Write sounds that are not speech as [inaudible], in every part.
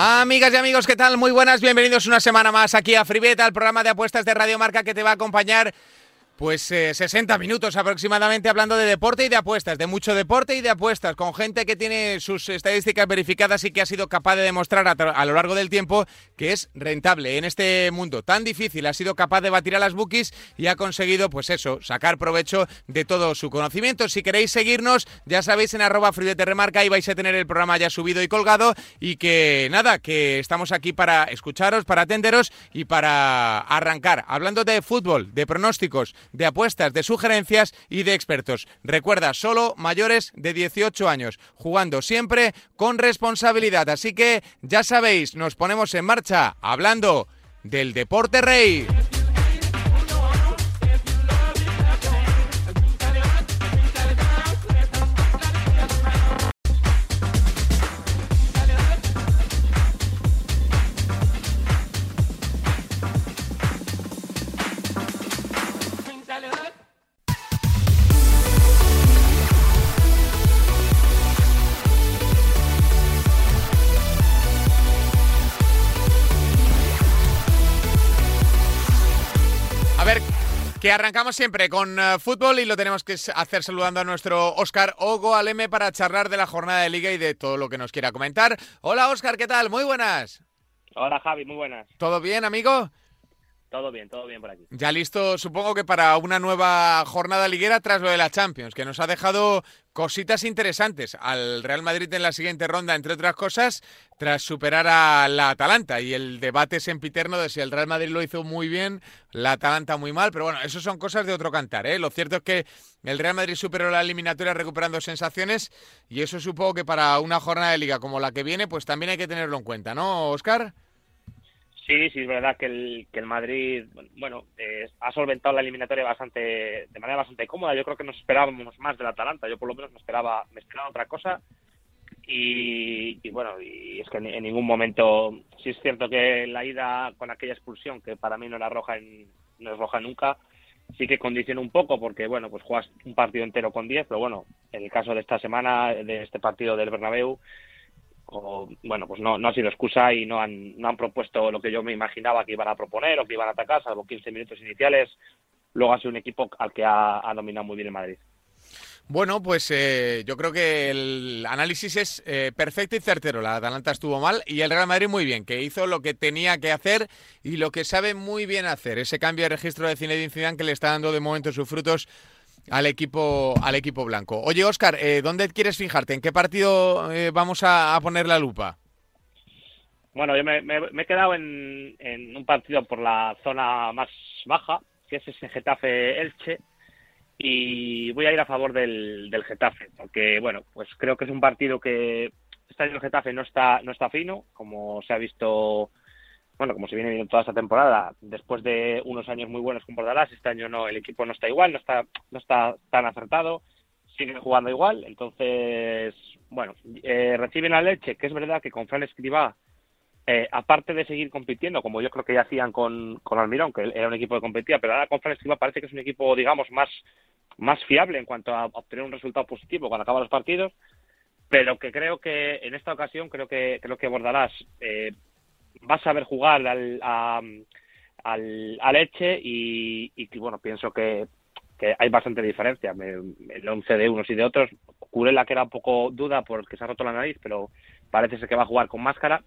Amigas y amigos, ¿qué tal? Muy buenas, bienvenidos una semana más aquí a Fribeta, el programa de apuestas de Radio Marca que te va a acompañar pues 60 eh, minutos aproximadamente hablando de deporte y de apuestas, de mucho deporte y de apuestas, con gente que tiene sus estadísticas verificadas y que ha sido capaz de demostrar a, lo largo del tiempo que es rentable en este mundo tan difícil. Ha sido capaz de batir a las bookies y ha conseguido, pues eso, sacar provecho de todo su conocimiento. Si queréis seguirnos, ya sabéis, en arroba remarca ahí vais a tener el programa ya subido y colgado y que nada, que estamos aquí para escucharos, para atenderos y para arrancar. Hablando de fútbol, de pronósticos, de apuestas, de sugerencias y de expertos. Recuerda, solo mayores de 18 años, jugando siempre con responsabilidad. Así que ya sabéis, nos ponemos en marcha hablando del deporte rey. Que arrancamos siempre con eh, fútbol y lo tenemos que hacer saludando a nuestro Óscar Ogo Aleme para charlar de la jornada de liga y de todo lo que nos quiera comentar. Hola Óscar, ¿qué tal? Muy buenas. Hola Javi, muy buenas. ¿Todo bien, amigo? Todo bien, todo bien por aquí. Ya listo, supongo que para una nueva jornada liguera tras lo de la Champions, que nos ha dejado cositas interesantes al Real Madrid en la siguiente ronda, entre otras cosas, tras superar a la Atalanta. Y el debate sempiterno de si el Real Madrid lo hizo muy bien, la Atalanta muy mal, pero bueno, eso son cosas de otro cantar. ¿eh? Lo cierto es que el Real Madrid superó la eliminatoria recuperando sensaciones y eso supongo que para una jornada de liga como la que viene, pues también hay que tenerlo en cuenta, ¿no, Oscar? Sí, sí, es verdad que el, que el Madrid, bueno, eh, ha solventado la eliminatoria bastante, de manera bastante cómoda. Yo creo que nos esperábamos más del Atalanta. Yo por lo menos me esperaba, me esperaba otra cosa. Y, bueno, y es que en, ningún momento, sí es cierto que la ida con aquella expulsión, que para mí no era roja, en, no es roja nunca, sí que condiciona un poco porque, bueno, pues juegas un partido entero con 10, pero bueno, en el caso de esta semana, de este partido del Bernabéu, o, bueno, pues no, no ha sido excusa y no han, no han propuesto lo que yo me imaginaba que iban a proponer o que iban a atacar, salvo 15 minutos iniciales. Luego ha sido un equipo al que ha, ha dominado muy bien el Madrid. Bueno, pues eh, yo creo que el análisis es eh, perfecto y certero. La Atalanta estuvo mal y el Real Madrid muy bien, que hizo lo que tenía que hacer y lo que sabe muy bien hacer. Ese cambio de registro de Zinedine Zidane que le está dando de momento sus frutos al equipo, al equipo blanco. Oye, Oscar, eh, ¿dónde quieres fijarte? ¿En qué partido eh, vamos a, poner la lupa? Bueno, yo me, he quedado en, un partido por la zona más baja, que es ese Getafe-Elche, y voy a ir a favor del, del Getafe, porque, bueno, pues creo que es un partido que año el Getafe no está, no está fino, como se ha visto bueno, como se viene viendo toda esta temporada, después de unos años muy buenos con Bordalás, este año no, el equipo no está igual, no está, no está tan acertado, sigue jugando igual, entonces, bueno, eh, reciben a Leche, que es verdad que con Fran Escribá, eh, aparte de seguir compitiendo, como yo creo que ya hacían con, con Almirón, que era un equipo que competía, pero ahora con Fran Escribá parece que es un equipo, digamos, más, más fiable en cuanto a obtener un resultado positivo cuando acaban los partidos, pero que creo que en esta ocasión creo que creo que Bordalás eh, va a saber jugar al, a, al, a Leche y, y, bueno, pienso que, que hay bastante diferencia. el 11 de unos y de otros, Curela que era un poco duda porque se ha roto la nariz, pero parece ser que va a jugar con máscara.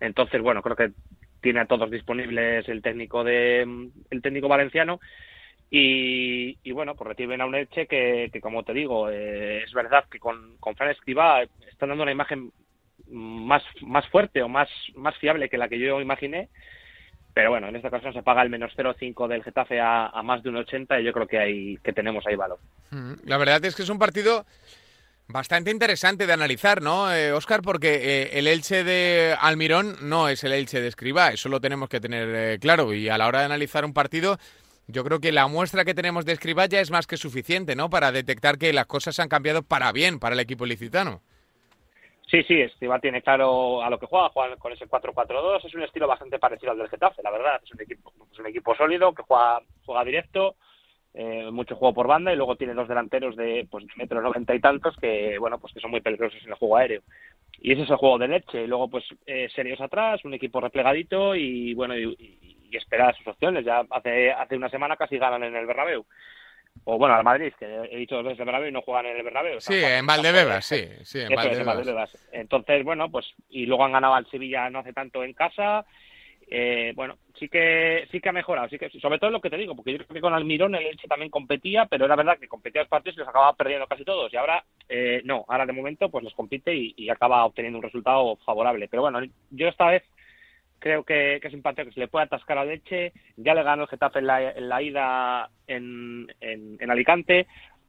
Entonces, bueno, creo que tiene a todos disponibles el técnico de el técnico valenciano y, y bueno, pues reciben a un Elche que, que como te digo, eh, es verdad que con, con Fran Escribá están dando una imagen más, más fuerte o más, más fiable que la que yo imaginé. Pero bueno, en esta ocasión se paga el menos 0,5 del Getafe a, más de un 80 y yo creo que, hay, que tenemos ahí valor. Mm, la verdad es que es un partido bastante interesante de analizar, ¿no, Oscar? Eh, Porque eh, el Elche de Almirón no es el Elche de Escribá, eso lo tenemos que tener eh, claro. Y a la hora de analizar un partido, yo creo que la muestra que tenemos de Escribá ya es más que suficiente, ¿no? Para detectar que las cosas han cambiado para bien para el equipo licitano. Sí, sí, Estiva tiene claro a lo que juega, juega con ese 4-4-2, es un estilo bastante parecido al del Getafe, la verdad, es un equipo, es un equipo sólido, que juega, juega directo, eh, mucho juego por banda y luego tiene dos delanteros de pues de metro noventa y tantos que bueno pues que son muy peligrosos en el juego aéreo. Y ese es el juego de leche. Y luego pues eh, serios atrás un equipo replegadito y bueno y, esperar sus opciones. Ya hace hace una semana casi ganan en el Bernabéu o bueno al Madrid que he dicho dos veces el Bernabéu y no juegan en el Bernabéu sí en Valdebebas sí sí en Valdebebas. entonces bueno pues y luego han ganado al Sevilla no hace tanto en casa eh, bueno, sí que sí que ha mejorado, sí que sobre todo lo que te digo, porque yo creo que con Almirón el Elche también competía, pero era verdad que competía los partidos y los acababa perdiendo casi todos y ahora eh, no, ahora de momento pues los compite y, acaba obteniendo un resultado favorable. Pero bueno, yo esta vez creo que, es un partido que se le puede atascar al Elche, ya le ganó el Getafe en la, ida en, en, Alicante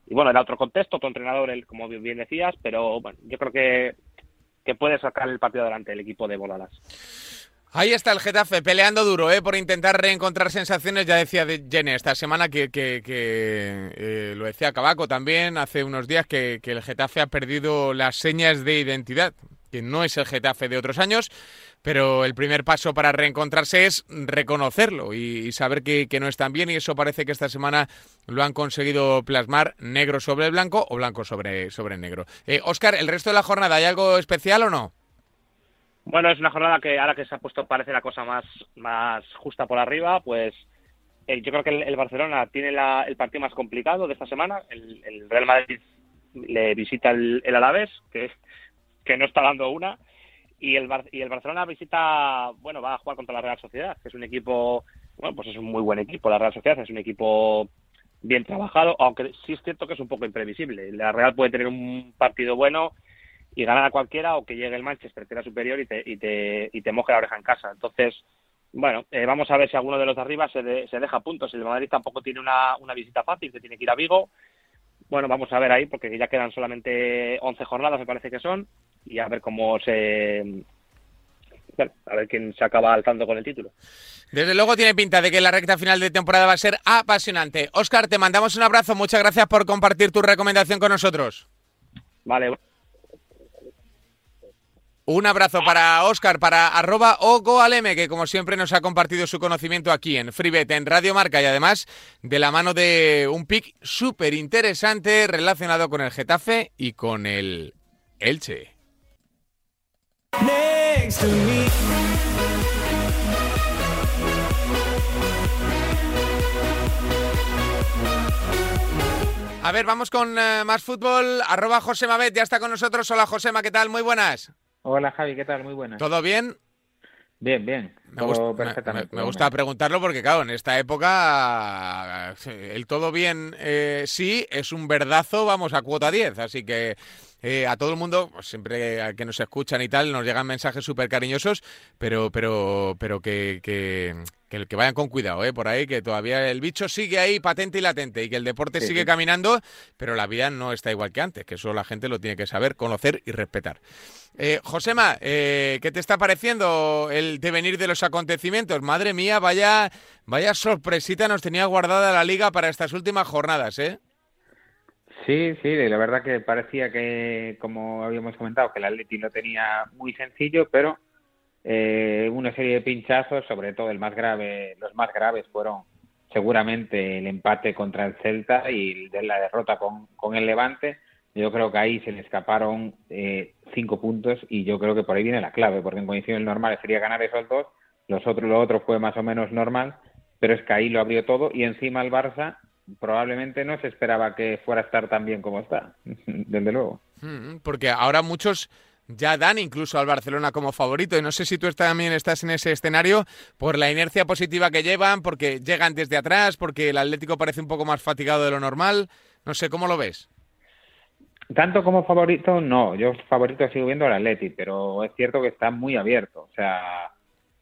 y bueno, era otro contexto, otro entrenador, el, como bien decías, pero bueno, yo creo que, que puede sacar el partido adelante el equipo de Boladas. Ahí está el Getafe peleando duro ¿eh? por intentar reencontrar sensaciones. Ya decía de Jenny esta semana que, eh, lo decía Cabaco también hace unos días que, el Getafe ha perdido las señas de identidad, que no es el Getafe de otros años, pero el primer paso para reencontrarse es reconocerlo y, saber que, no están bien y eso parece que esta semana lo han conseguido plasmar negro sobre blanco o blanco sobre, sobre negro. Oscar, eh, ¿el resto de la jornada hay algo especial o no? Bueno, es una jornada que ahora que se ha puesto parece la cosa más, más justa por arriba, pues eh, yo creo que el, Barcelona tiene el partido más complicado de esta semana. El, Real Madrid le visita el, el Alavés, que, que no está dando una, y el, y el Barcelona visita, bueno, va a jugar contra la Real Sociedad, que es un equipo, bueno, pues es un muy buen equipo. La Real Sociedad es un equipo bien trabajado, aunque sí es cierto que es un poco imprevisible. La Real puede tener un partido bueno y ganar a cualquiera o que llegue el Manchester que superior y te, y te, y te moje la oreja en casa. Entonces, bueno, eh, vamos a ver si alguno de los de arriba se, se deja puntos. El Madrid tampoco tiene una, una visita fácil, que tiene que ir a Vigo. Bueno, vamos a ver ahí, porque ya quedan solamente 11 jornadas, me parece que son, y a ver cómo se. Bueno, a ver quién se acaba alzando con el título. Desde luego tiene pinta de que la recta final de temporada va a ser apasionante. Oscar, te mandamos un abrazo. Muchas gracias por compartir tu recomendación con nosotros. Vale. Un abrazo para Oscar, para arroba Ogoaleme, que como siempre nos ha compartido su conocimiento aquí en FreeBet, en Radio Marca y además de la mano de un pick súper interesante relacionado con el Getafe y con el Elche. A ver, vamos con eh, más fútbol. Arroba Josema Bet, ya está con nosotros. Hola Josema, ¿qué tal? Muy buenas. Hola Javi, ¿qué tal? Muy buenas. ¿Todo bien? Bien, bien. Me, gusta, me, gusta preguntarlo porque, claro, en esta época el todo bien eh, sí es un verdazo, vamos a cuota 10. Así que eh, a todo el mundo, pues, siempre que nos escuchan y tal, nos llegan mensajes súper cariñosos, pero, pero, pero que, que, que, vayan con cuidado, ¿eh? por ahí, que todavía el bicho sigue ahí patente y latente y que el deporte sigue caminando, pero la vida no está igual que antes, que eso la gente lo tiene que saber, conocer y respetar. Eh, Josema, eh, ¿qué te está pareciendo el devenir de los acontecimientos? Madre mía, vaya, vaya sorpresita nos tenía guardada la liga para estas últimas jornadas, ¿eh? Sí, sí, la verdad que parecía que, como habíamos comentado, que el Atleti lo tenía muy sencillo, pero eh, una serie de pinchazos, sobre todo el más grave, los más graves fueron seguramente el empate contra el Celta y la derrota con, con el Levante. Yo creo que ahí se le escaparon eh, cinco puntos y yo creo que por ahí viene la clave, porque en condiciones normales sería ganar esos dos, los otros, lo otro fue más o menos normal, pero es que ahí lo abrió todo y encima el Barça probablemente no se esperaba que fuera a estar tan bien como está, [laughs] desde luego. Mm, porque ahora muchos ya dan incluso al Barcelona como favorito. Y no sé si tú también estás en ese escenario por la inercia positiva que llevan, porque llegan desde atrás, porque el Atlético parece un poco más fatigado de lo normal. No sé, ¿cómo lo ves? Tanto como favorito, no. Yo favorito sigo viendo al Atlético, pero es cierto que está muy abierto. O sea,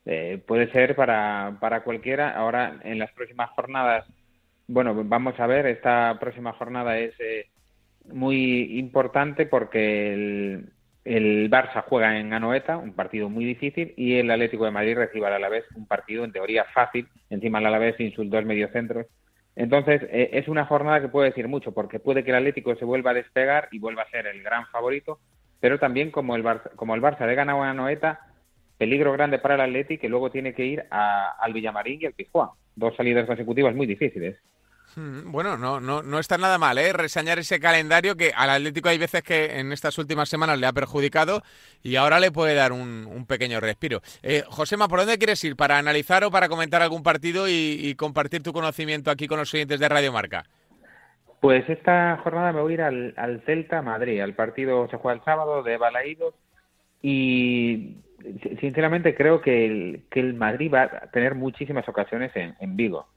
eh, puede ser para, para cualquiera. Ahora, en las próximas jornadas bueno, vamos a ver, esta próxima jornada es eh, muy importante porque el, el, Barça juega en Anoeta, un partido muy difícil, y el Atlético de Madrid recibe al Alavés un partido en teoría fácil, encima el Alavés sin sus dos mediocentros. Entonces, eh, es una jornada que puede decir mucho, porque puede que el Atlético se vuelva a despegar y vuelva a ser el gran favorito, pero también como el Barça, como el Barça le gana a Anoeta, peligro grande para el Atlético que luego tiene que ir al Villamarín y al Pizjuán. Dos salidas consecutivas muy difíciles. Mm, bueno, no, no, no está nada mal, ¿eh? Resañar ese calendario que al Atlético hay veces que en estas últimas semanas le ha perjudicado y ahora le puede dar un, pequeño respiro. Eh, Josema, ¿por dónde quieres ir? ¿Para analizar o para comentar algún partido y, compartir tu conocimiento aquí con los oyentes de Radio Marca? Pues esta jornada me voy a ir al, Celta Madrid. El partido se juega el sábado de Balaídos y sinceramente creo que el, que el Madrid va a tener muchísimas ocasiones en, en Vigo.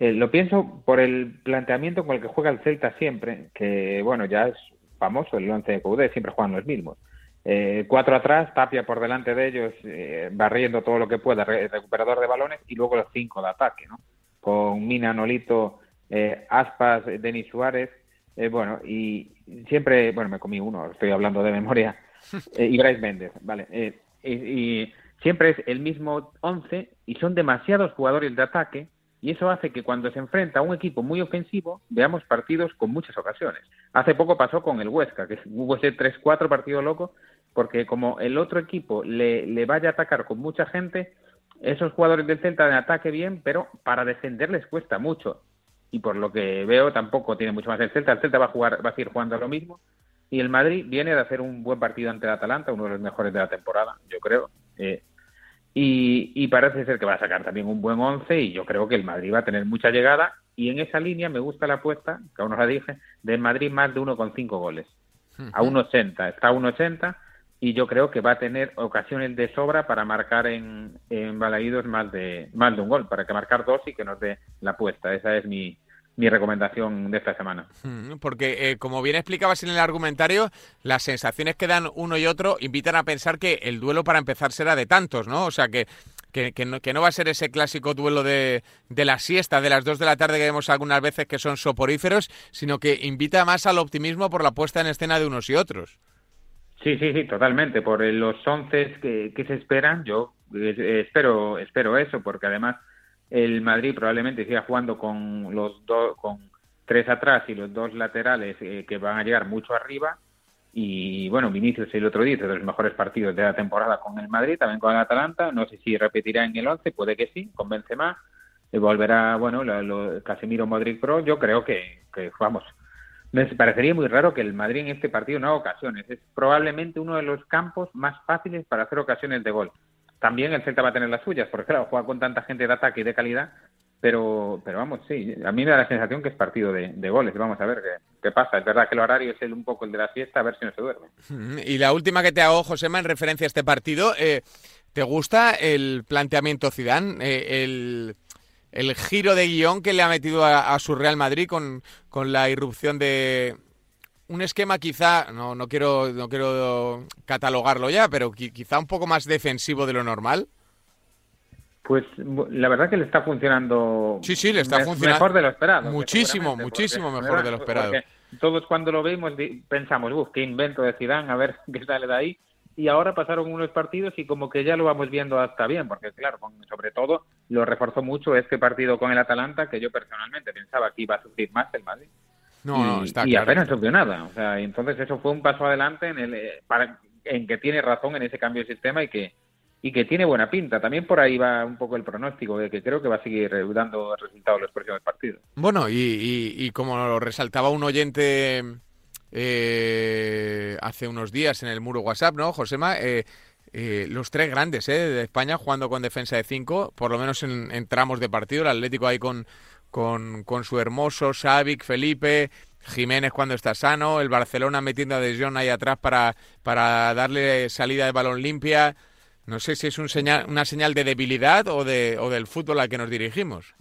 Eh, lo pienso por el planteamiento con el que juega el Celta siempre, que bueno, ya es famoso el once de CUD, siempre juegan los mismos. Eh, cuatro atrás, Tapia por delante de ellos, eh, barriendo todo lo que pueda, recuperador de balones, y luego los cinco de ataque, ¿no? Con Mina, Nolito, eh, Aspas, Denis Suárez, bueno, y siempre, bueno, me comí uno, estoy hablando de memoria, [laughs] y Bryce Méndez, vale. y siempre es el mismo once, y son demasiados jugadores de ataque y eso hace que cuando se enfrenta a un equipo muy ofensivo veamos partidos con muchas ocasiones. Hace poco pasó con el Huesca, que [laughs] hubo ese 3-4 partido loco, porque como el otro equipo le, le vaya a atacar con mucha gente, esos jugadores del Celta de ataque bien, pero para defender les cuesta mucho. Y por lo que veo tampoco tiene mucho más el Celta. El Celta va a jugar, va a seguir jugando lo mismo. Y el Madrid viene de hacer un buen partido ante el Atalanta, uno de los mejores de la temporada, yo creo. Eh, y, parece ser que va a sacar también un buen once y yo creo que el Madrid va a tener mucha llegada y en esa línea me gusta la apuesta, que aún no la dije, del Madrid más de 1,5 goles. A 1,80, está a 1,80 y yo creo que va a tener ocasiones de sobra para marcar en, en Balaídos más de, más de un gol, para que marcar dos y que nos dé la apuesta. Esa es mi, mi recomendación de esta semana. Porque, eh, como bien explicabas en el argumentario, las sensaciones que dan uno y otro invitan a pensar que el duelo para empezar será de tantos, ¿no? O sea, que, que, no, va a ser ese clásico duelo de, de la siesta de las dos de la tarde que vemos algunas veces que son soporíferos, sino que invita más al optimismo por la puesta en escena de unos y otros. Sí, sí, sí, totalmente. Por los once que, que se esperan, yo eh, espero, espero eso, porque además el Madrid probablemente siga jugando con los dos, con tres atrás y los dos laterales eh, que van a llegar mucho arriba. Y bueno, Vinicius el otro día de los mejores partidos de la temporada con el Madrid, también con el Atalanta. No sé si repetirá en el 11, puede que sí, convence más. volverá, bueno, lo, Casemiro Modric Pro. Yo creo que, que, vamos, me parecería muy raro que el Madrid en este partido no haga ocasiones. Es probablemente uno de los campos más fáciles para hacer ocasiones de gol también el Celta va a tener las suyas, porque claro, juega con tanta gente de ataque y de calidad, pero, pero vamos, sí, a mí me da la sensación que es partido de, goles. Vamos a ver qué, pasa. Es verdad que el horario es el, un poco el de la fiesta, a ver si no se duerme. Y la última que te hago, Josema, en referencia a este partido, eh, ¿te gusta el planteamiento Zidane? Eh, el, el, giro de guion que le ha metido a, a su Real Madrid con, con la irrupción de, un esquema quizá, no, no, quiero, no quiero catalogarlo ya, pero quizá un poco más defensivo de lo normal. Pues la verdad que le está funcionando. Sí, sí, le está funcionando. Mejor de lo esperado. Muchísimo, muchísimo mejor de lo esperado. Todos cuando lo vemos pensamos, uff, qué invento de Zidane, a ver [laughs] qué sale de ahí. Y ahora pasaron unos partidos y como que ya lo vamos viendo hasta bien, porque claro, sobre todo lo reforzó mucho este partido con el Atalanta, que yo personalmente pensaba que iba a sufrir más el Madrid. No, y, no, está y apenas subió nada. O sea, entonces eso fue un paso adelante en, el, eh, para, en que tiene razón en ese cambio de sistema y que y que tiene buena pinta. También por ahí va un poco el pronóstico, de que creo que va a seguir dando resultados los próximos partidos. Bueno, y, y, como lo resaltaba un oyente eh, hace unos días en el muro WhatsApp, ¿no, Josema? Eh, eh, los tres grandes eh, de España jugando con defensa de cinco, por lo menos en, en tramos de partido. El Atlético ahí con con, con su hermoso Xavi, Felipe, Jiménez cuando está sano, el Barcelona metiendo a De Jong ahí atrás para, para darle salida de balón limpia. No sé si es un señal, una señal de debilidad o, de, o del fútbol al que nos dirigimos.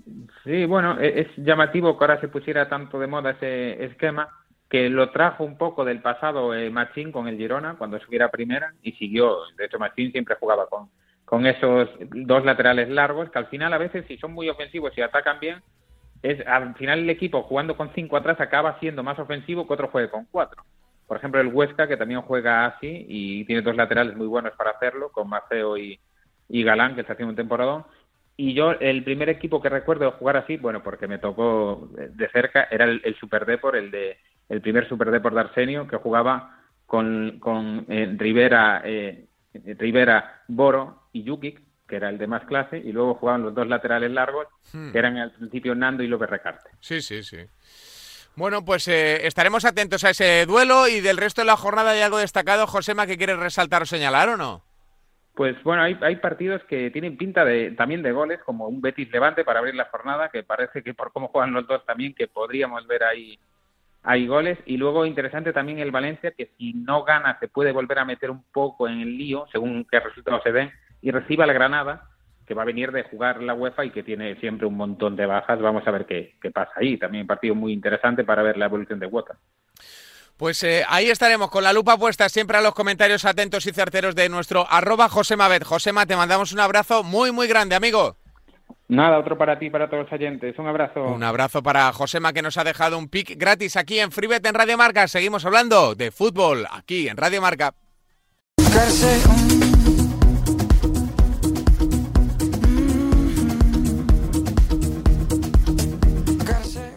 Sí, bueno, e, es llamativo que ahora se pusiera tanto de moda ese esquema, que lo trajo un poco del pasado eh, Machín con el Girona, cuando subiera primera, y siguió. De hecho, Machín siempre jugaba con, con esos dos laterales largos, que al final a veces, si son muy ofensivos y atacan bien, es al final el equipo jugando con cinco atrás acaba siendo más ofensivo que otro juegue con cuatro. Por ejemplo, el Huesca, que también juega así y tiene dos laterales muy buenos para hacerlo, con Maceo y, Galán, que está haciendo un temporadón. Y yo, el primer equipo que recuerdo jugar así, bueno, porque me tocó de cerca, era el, Super Depor, el, de, el primer Super Depor de Arsenio, que jugaba con, con eh, Rivera, eh, Rivera, Boro y Yukic, que era el de más clase, y luego jugaban los dos laterales largos, Hmm. que eran al principio Nando y López Recarte. Sí, sí, sí. Bueno, pues eh, estaremos atentos a ese duelo y del resto de la jornada hay algo destacado, Josema, que quieres resaltar o señalar o no. Pues bueno, hay, hay partidos que tienen pinta de también de goles, como un Betis Levante para abrir la jornada, que parece que por cómo juegan los dos también que podríamos ver ahí hay goles y luego interesante también el Valencia que si no gana se puede volver a meter un poco en el lío según qué resultados se den y reciba al Granada que va a venir de jugar la UEFA y que tiene siempre un montón de bajas. Vamos a ver qué, qué pasa ahí. También un partido muy interesante para ver la evolución de Wota. Pues eh, ahí estaremos con la lupa puesta siempre a los comentarios atentos y certeros de nuestro arroba Josema Josema, te mandamos un abrazo muy, muy grande, amigo. Nada, otro para ti, para todos los oyentes. Un abrazo. Un abrazo para Josema que nos ha dejado un pick gratis aquí en Freebet en Radio Marca. Seguimos hablando de fútbol aquí en Radio Marca.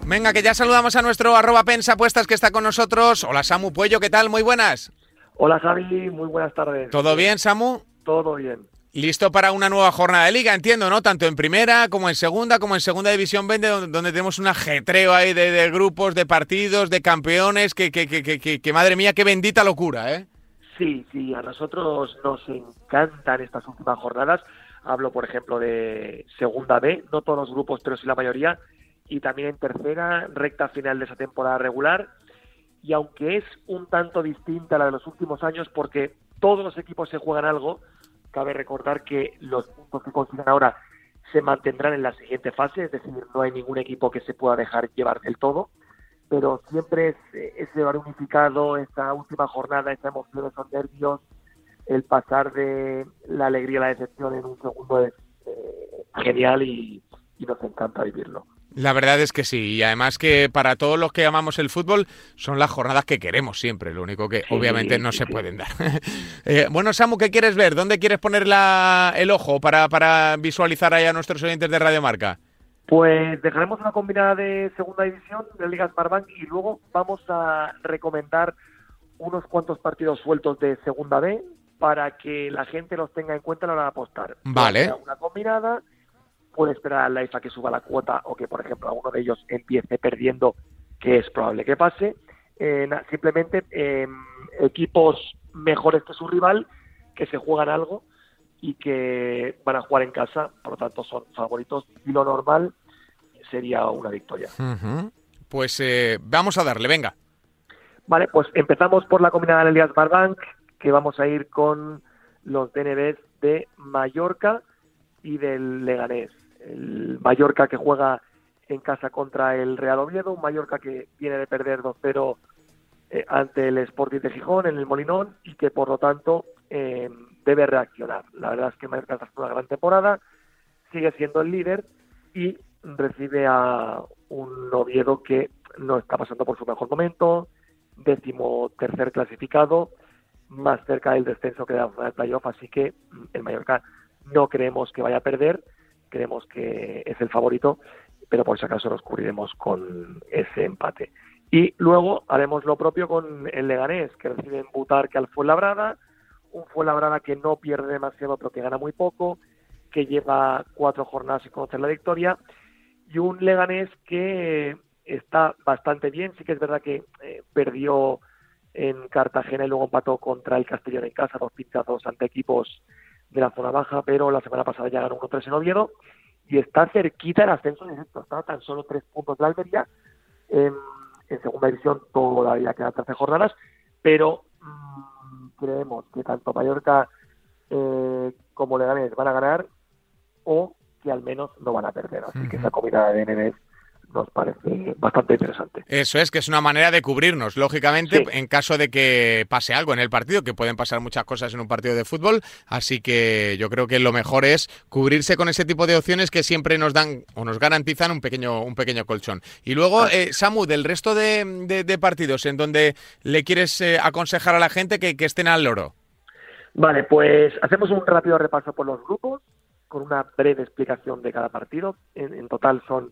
Venga, que ya saludamos a nuestro arroba pensa apuestas que está con nosotros. Hola Samu Puello, ¿qué tal? Muy buenas. Hola Javi, muy buenas tardes. ¿Todo bien, Samu? Todo bien. Listo para una nueva jornada de liga, entiendo, ¿no? Tanto en primera como en segunda, como en segunda división 20, donde, donde tenemos un ajetreo ahí de, de, grupos, de partidos, de campeones, que, que, que, que, que madre mía, qué bendita locura, ¿eh? Sí, sí, a nosotros nos encantan estas últimas jornadas. Hablo, por ejemplo, de segunda B, no todos los grupos, pero sí la mayoría, y también en tercera, recta final de esa temporada regular. Y aunque es un tanto distinta a la de los últimos años, porque todos los equipos se juegan algo, cabe recordar que los puntos que consigan ahora se mantendrán en la siguiente fase, es decir, no hay ningún equipo que se pueda dejar llevar del todo, pero siempre es ese bar unificado, esta última jornada, esa emoción, esos nervios, el pasar de la alegría a la decepción en un segundo es eh, genial y nos encanta vivirlo. La verdad es que sí, y además que para todos los que amamos el fútbol son las jornadas que queremos siempre, lo único que sí, obviamente no sí, se pueden dar. [laughs] eh, bueno, Samu, ¿qué quieres ver? ¿Dónde quieres poner la, el ojo para, para visualizar ahí a nuestros oyentes de Radio Marca? Pues dejaremos una combinada de segunda división de Liga Smartbank y luego vamos a recomendar unos cuantos partidos sueltos de segunda B para que la gente los tenga en cuenta a la hora de apostar. Vale. Una combinada puede esperar a la IFA que suba la cuota o que, por ejemplo, alguno de ellos empiece perdiendo, que es probable que pase. Eh, simplemente eh, equipos mejores que su rival, que se juegan algo y que van a jugar en casa, por lo tanto son favoritos. Y lo normal sería una victoria. Uh -huh. Pues eh, vamos a darle, venga. Vale, pues empezamos por la combinada de Elías Barbank, que vamos a ir con los DNBs de Mallorca y del Leganés el Mallorca que juega en casa contra el Real Oviedo, un Mallorca que viene de perder 2-0 eh, ante el Sporting de Gijón en el Molinón y que por lo tanto eh, debe reaccionar. La verdad es que Mallorca está una gran temporada, sigue siendo el líder y recibe a un Oviedo que no está pasando por su mejor momento, décimo tercer clasificado, más cerca del descenso que de la zona del playoff, así que el Mallorca no creemos que vaya a perder, creemos que es el favorito, pero por si acaso nos cubriremos con ese empate. Y luego haremos lo propio con el Leganés, que recibe en Butarque al Fuenlabrada, un Fuenlabrada que no pierde demasiado, pero que gana muy poco, que lleva cuatro jornadas sin conocer la victoria, y un Leganés que está bastante bien, sí que es verdad que eh, perdió en Cartagena y luego empató contra el Castellón en casa, dos pinchazos ante equipos de la zona baja, pero la semana pasada ya ganó 1-3 en Oviedo y está cerquita el ascenso directo, está tan solo tres puntos de Almería. En, en, segunda división todavía quedan 13 jornadas, pero mmm, creemos que tanto Mallorca eh, como Leganés van a ganar o que al menos no van a perder. Así uh -huh. que esa combinada de NBs nos parece bastante interesante. Eso es, que es una manera de cubrirnos, lógicamente, sí. en caso de que pase algo en el partido, que pueden pasar muchas cosas en un partido de fútbol, así que yo creo que lo mejor es cubrirse con ese tipo de opciones que siempre nos dan o nos garantizan un pequeño, un pequeño colchón. Y luego, eh, Samu, del resto de, de, de, partidos en donde le quieres eh, aconsejar a la gente que, que estén al loro. Vale, pues hacemos un rápido repaso por los grupos con una breve explicación de cada partido. En, en total son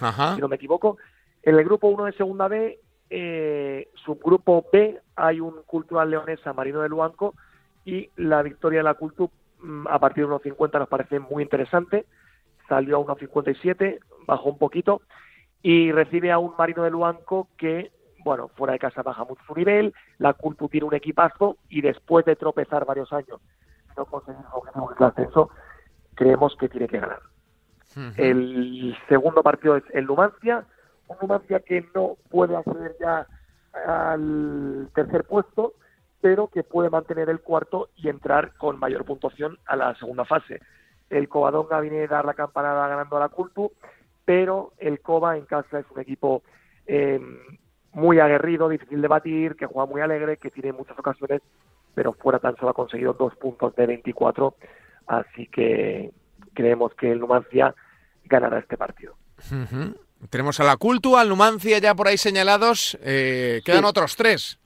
Ajá. si no me equivoco. En el grupo 1 de Segunda B, eh, subgrupo B, hay un Cultural Leonesa Marino de Luanco y la victoria de la Cultu mm, a partir de 1.50 nos parece muy interesante. Salió a 1.57, bajó un poquito y recibe a un Marino de Luanco que, bueno, fuera de casa baja mucho su nivel, la Cultu tiene un equipazo y después de tropezar varios años no conseguir el ascenso, creemos que tiene que ganar. El segundo partido es el Numancia, un Numancia que no puede acceder ya al tercer puesto, pero que puede mantener el cuarto y entrar con mayor puntuación a la segunda fase. El Covadonga viene a dar la campanada ganando a la Cultu, pero el Cova en casa es un equipo eh, muy aguerrido, difícil de batir, que juega muy alegre, que tiene muchas ocasiones, pero fuera tan solo ha conseguido dos puntos de 24, así que creemos que el Numancia ganará este partido. Tenemos a la Cultu, al Numancia ya por ahí señalados, eh, quedan otros tres.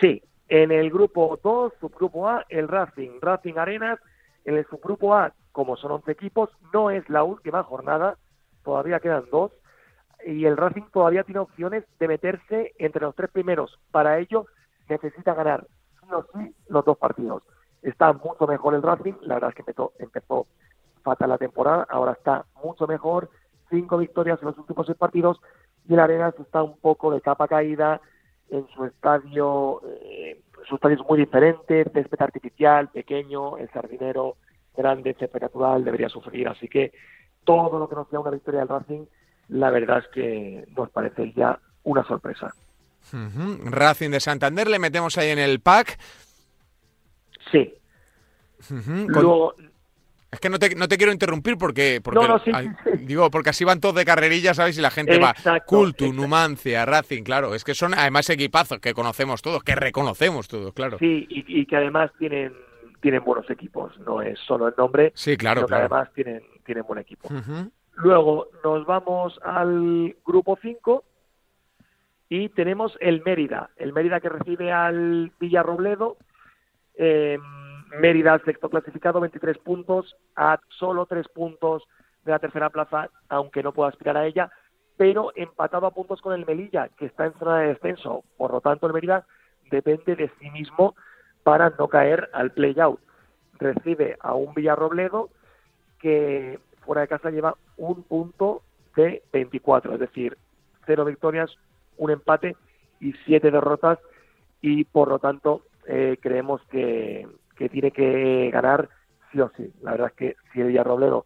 Sí, en el grupo 2, subgrupo A, el Racing, Racing Arenas, en el subgrupo A, como son 11 equipos, no es la última jornada, todavía quedan dos, y el Racing todavía tiene opciones de meterse entre los tres primeros. Para ello necesita ganar sí o sí los dos partidos. Está mucho mejor el Racing, la verdad es que empezó, empezó fatal la temporada, ahora está mucho mejor, cinco victorias en los últimos seis partidos, y el Arenas está un poco de capa caída en su estadio, eh, su estadio es muy diferente, césped artificial, pequeño, el sardinero grande, césped natural, debería sufrir, así que todo lo que nos sea una victoria del Racing, la verdad es que nos parece ya una sorpresa. Racing de Santander, le metemos ahí en el pack. Sí. Luego, es que no te, no te quiero interrumpir porque, porque digo, porque así van todos de carrerilla, ¿sabes? Y la gente va Cultu, Numancia, Racing, claro, es que son además equipazos que conocemos todos, que reconocemos todos, claro. Sí, y, que además tienen tienen buenos equipos, no es solo el nombre, sí, claro, sino que además tienen tienen buen equipo. Luego nos vamos al grupo 5 y tenemos el Mérida, el Mérida que recibe al Villarrobledo. Eh, Mérida, sexto clasificado, 23 puntos, a solo 3 puntos de la tercera plaza, aunque no pueda aspirar a ella, pero empatado a puntos con el Melilla, que está en zona de descenso. Por lo tanto, el Mérida depende de sí mismo para no caer al play-out. Recibe a un Villarrobledo que fuera de casa lleva un punto de 24, es decir, cero victorias, un empate y siete derrotas y por lo tanto eh, creemos que, que, tiene que ganar sí o sí. La verdad es que si el Villarrobledo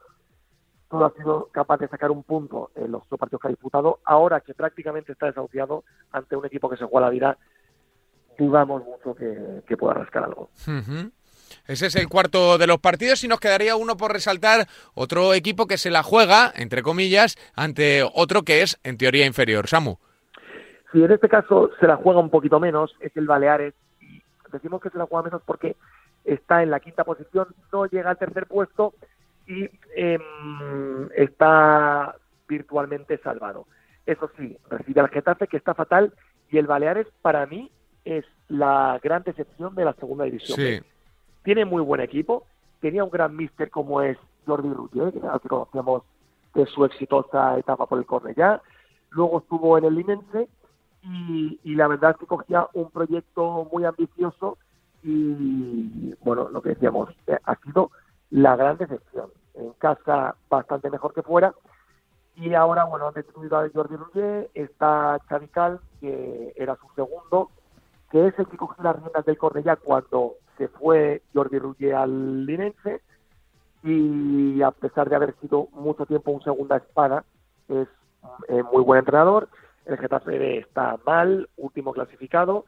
todo ha sido capaz de sacar un punto en los dos partidos que ha disputado, ahora que prácticamente está desahuciado ante un equipo que se juega la vida, dudamos mucho que, pueda rascar algo. Ese es el cuarto de los partidos y nos quedaría uno por resaltar otro equipo que se la juega, entre comillas, ante otro que es en teoría inferior. Samu. Si en este caso se la juega un poquito menos, es el Baleares. Y decimos que se la juega menos porque está en la quinta posición, no llega al tercer puesto y em, está virtualmente salvado. Eso sí, recibe al Getafe, que está fatal, y el Baleares para mí es la gran decepción de la segunda división. Sí. Tiene muy buen equipo, tenía un gran míster como es Jordi Ruggier, que conocemos de su exitosa etapa por el Cornellá, luego estuvo en el Linense y, la verdad es que cogía un proyecto muy ambicioso y, bueno, lo que decíamos, eh, ha sido la gran decepción. En casa bastante mejor que fuera. Y ahora, bueno, han destruido a Jordi Ruggier, está Chadical, que era su segundo, que es el que cogió las riendas del Cornellá cuando se fue Jordi Ruggier al Linense. Y a pesar de haber sido mucho tiempo un segunda espada, es eh, muy buen entrenador. El Getafe está mal, último clasificado,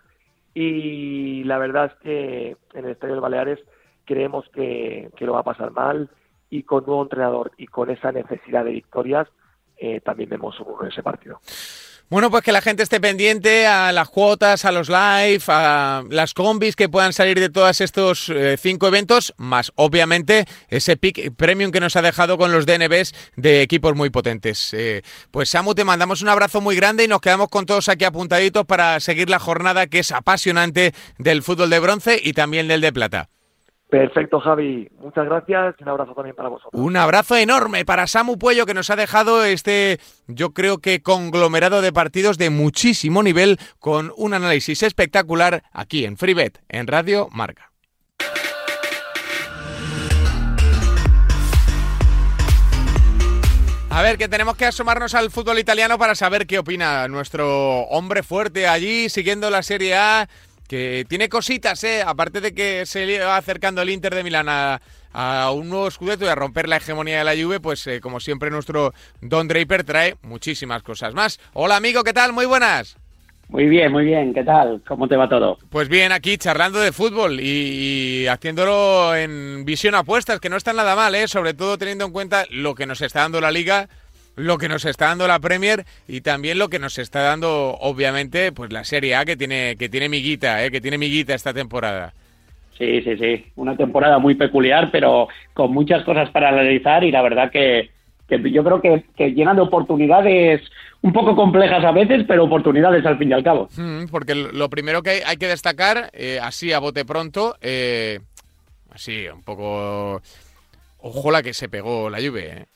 y la verdad es que en el Estadio de Baleares creemos que, lo va a pasar mal, y con nuevo entrenador y con esa necesidad de victorias, eh, también vemos un ese partido. Bueno, pues que la gente esté pendiente a las cuotas, a los live, a las combis que puedan salir de todos estos eh, cinco eventos, más obviamente ese pick premium que nos ha dejado con los DNBs de equipos muy potentes. Eh, pues Samu, te mandamos un abrazo muy grande y nos quedamos con todos aquí apuntaditos para seguir la jornada que es apasionante del fútbol de bronce y también del de plata. Perfecto, Javi. Muchas gracias un abrazo también para vosotros. Un abrazo enorme para Samu Puello que nos ha dejado este, yo creo que conglomerado de partidos de muchísimo nivel con un análisis espectacular aquí en FreeBet, en Radio Marca. A ver, que tenemos que asomarnos al fútbol italiano para saber qué opina nuestro hombre fuerte allí, siguiendo la Serie A que tiene cositas, ¿eh? Aparte de que se va acercando el Inter de Milán a, un nuevo Scudetto y a romper la hegemonía de la Juve, pues eh, como siempre nuestro Don Draper trae muchísimas cosas más. Hola amigo, ¿qué tal? Muy buenas. Muy bien, muy bien. ¿Qué tal? ¿Cómo te va todo? Pues bien, aquí charlando de fútbol y, haciéndolo en visión apuestas, que no está nada mal, ¿eh? sobre todo teniendo en cuenta lo que nos está dando la liga, lo que nos está dando la Premier y también lo que nos está dando, obviamente, pues la Serie A que tiene que tiene miguita, ¿eh? que tiene miguita esta temporada. Sí, sí, sí. Una temporada muy peculiar, pero con muchas cosas para analizar y la verdad que, yo creo que, que llena de oportunidades un poco complejas a veces, pero oportunidades al fin y al cabo. Mm, porque lo primero que hay, que destacar, eh, así a bote pronto, eh, así un poco... Ojo la que se pegó la lluvia, ¿eh?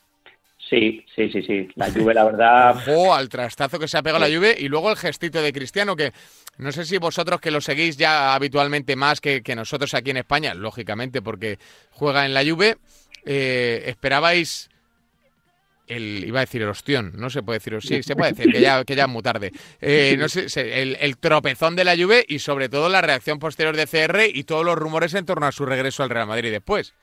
Sí, sí, sí, sí. La [laughs] lluvia, la verdad. Ojo al trastazo que se ha pegado la lluvia y luego el gestito de Cristiano, que no sé si vosotros que lo seguís ya habitualmente más que, que nosotros aquí en España, lógicamente, porque juega en la lluvia, esperabais el, iba a decir el ostión, no se puede decir, sí, se puede decir, que ya, que ya es muy tarde. Eh, [laughs] no sé, el, tropezón de la Juve y sobre todo la reacción posterior de CR y todos los rumores en torno a su regreso al Real Madrid después.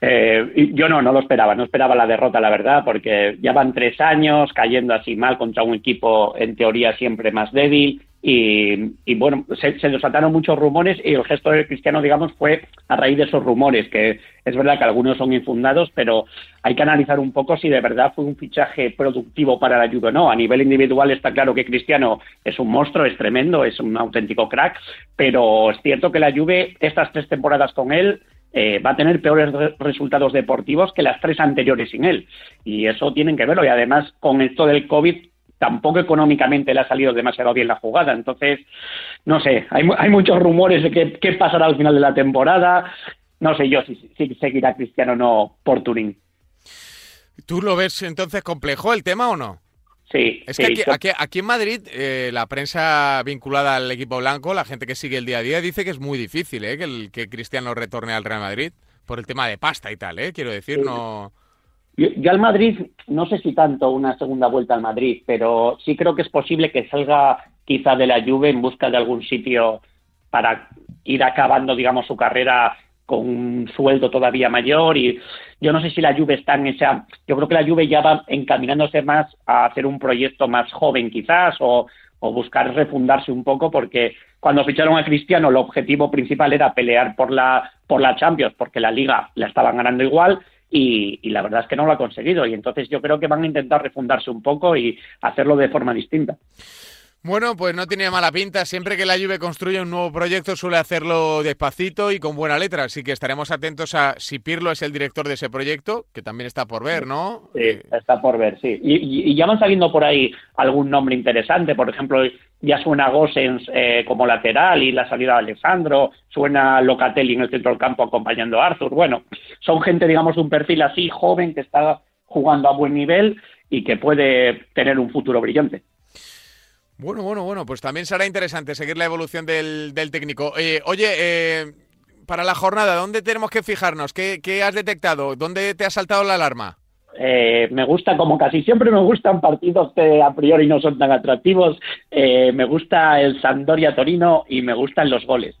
Eh, yo no, no lo esperaba, no esperaba la derrota, la verdad, porque ya van tres años cayendo así mal contra un equipo en teoría siempre más débil y, bueno, se, se, desataron muchos rumores y el gesto de Cristiano, digamos, fue a raíz de esos rumores, que es verdad que algunos son infundados, pero hay que analizar un poco si de verdad fue un fichaje productivo para la Juve o no. A nivel individual está claro que Cristiano es un monstruo, es tremendo, es un auténtico crack, pero es cierto que la Juve, estas tres temporadas con él, eh, va a tener peores resultados deportivos que las tres anteriores sin él. Y eso tienen que verlo. Y además, con esto del COVID, tampoco económicamente le ha salido demasiado bien la jugada. Entonces, no sé, hay, hay muchos rumores de qué, qué pasará al final de la temporada. No sé yo si, si seguirá Cristiano o no por Turín. ¿Tú lo ves entonces complejo el tema o no? Sí. Es que aquí, aquí, en Madrid, eh, la prensa vinculada al equipo blanco, la gente que sigue el día a día, dice que es muy difícil ¿eh? que, el, que Cristiano retorne al Real Madrid por el tema de pasta y tal, ¿eh? quiero decir, no... Yo, al Madrid, no sé si tanto una segunda vuelta al Madrid, pero sí creo que es posible que salga quizá de la Juve en busca de algún sitio para ir acabando, digamos, su carrera con un sueldo todavía mayor y yo no sé si la Juve está en esa yo creo que la Juve ya va encaminándose más a hacer un proyecto más joven quizás o, o buscar refundarse un poco porque cuando ficharon a Cristiano el objetivo principal era pelear por la por la Champions porque la Liga la estaban ganando igual y, la verdad es que no lo ha conseguido. Y entonces yo creo que van a intentar refundarse un poco y hacerlo de forma distinta. Bueno, pues no tiene mala pinta. Siempre que la Juve construye un nuevo proyecto suele hacerlo despacito y con buena letra. Así que estaremos atentos a si Pirlo es el director de ese proyecto, que también está por ver, ¿no? Sí, está por ver, sí. Y, ya van saliendo por ahí algún nombre interesante. Por ejemplo, ya suena Gosens eh, como lateral y la salida de Alessandro. Suena Locatelli en el centro del campo acompañando a Arthur. Bueno, son gente, digamos, de un perfil así joven que está jugando a buen nivel y que puede tener un futuro brillante. Bueno, bueno, bueno, pues también será interesante seguir la evolución del, técnico. Eh, oye, eh, para la jornada, ¿dónde tenemos que fijarnos? ¿Qué, has detectado? ¿Dónde te ha saltado la alarma? Eh, me gusta, como casi siempre me gustan partidos que a priori no son tan atractivos, me gusta el Sampdoria Torino y me gustan los goles.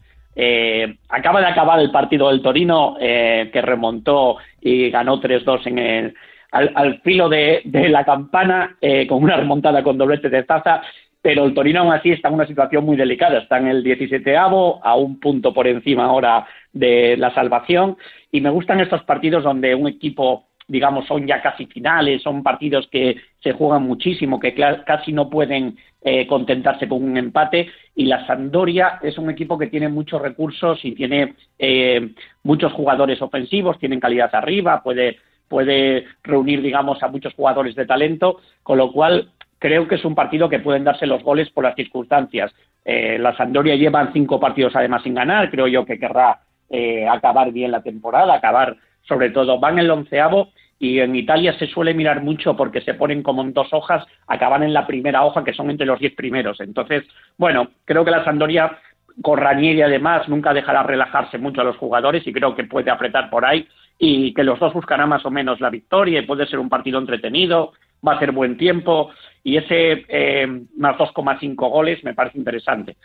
acaba de acabar el partido del Torino, que remontó y ganó 3-2 en el, al, filo de, la campana, con una remontada con doblete de Zaza pero el Torino aún así está en una situación muy delicada, está en el 17avo, a un punto por encima ahora de la salvación, y me gustan estos partidos donde un equipo, digamos, son ya casi finales, son partidos que se juegan muchísimo, que casi no pueden eh, contentarse con un empate, y la Sampdoria es un equipo que tiene muchos recursos y tiene eh, muchos jugadores ofensivos, tienen calidad arriba, puede puede reunir, digamos, a muchos jugadores de talento, con lo cual creo que es un partido que pueden darse los goles por las circunstancias. Eh, la Sampdoria llevan cinco partidos además sin ganar, creo yo que querrá eh, acabar bien la temporada, acabar sobre todo, van el onceavo y en Italia se suele mirar mucho porque se ponen como en dos hojas, acaban en la primera hoja que son entre los diez primeros. Entonces, bueno, creo que la Sampdoria con además nunca dejará relajarse mucho a los jugadores y creo que puede apretar por ahí y que los dos buscarán más o menos la victoria y puede ser un partido entretenido, va a ser buen tiempo y ese eh, más 2,5 goles me parece interesante.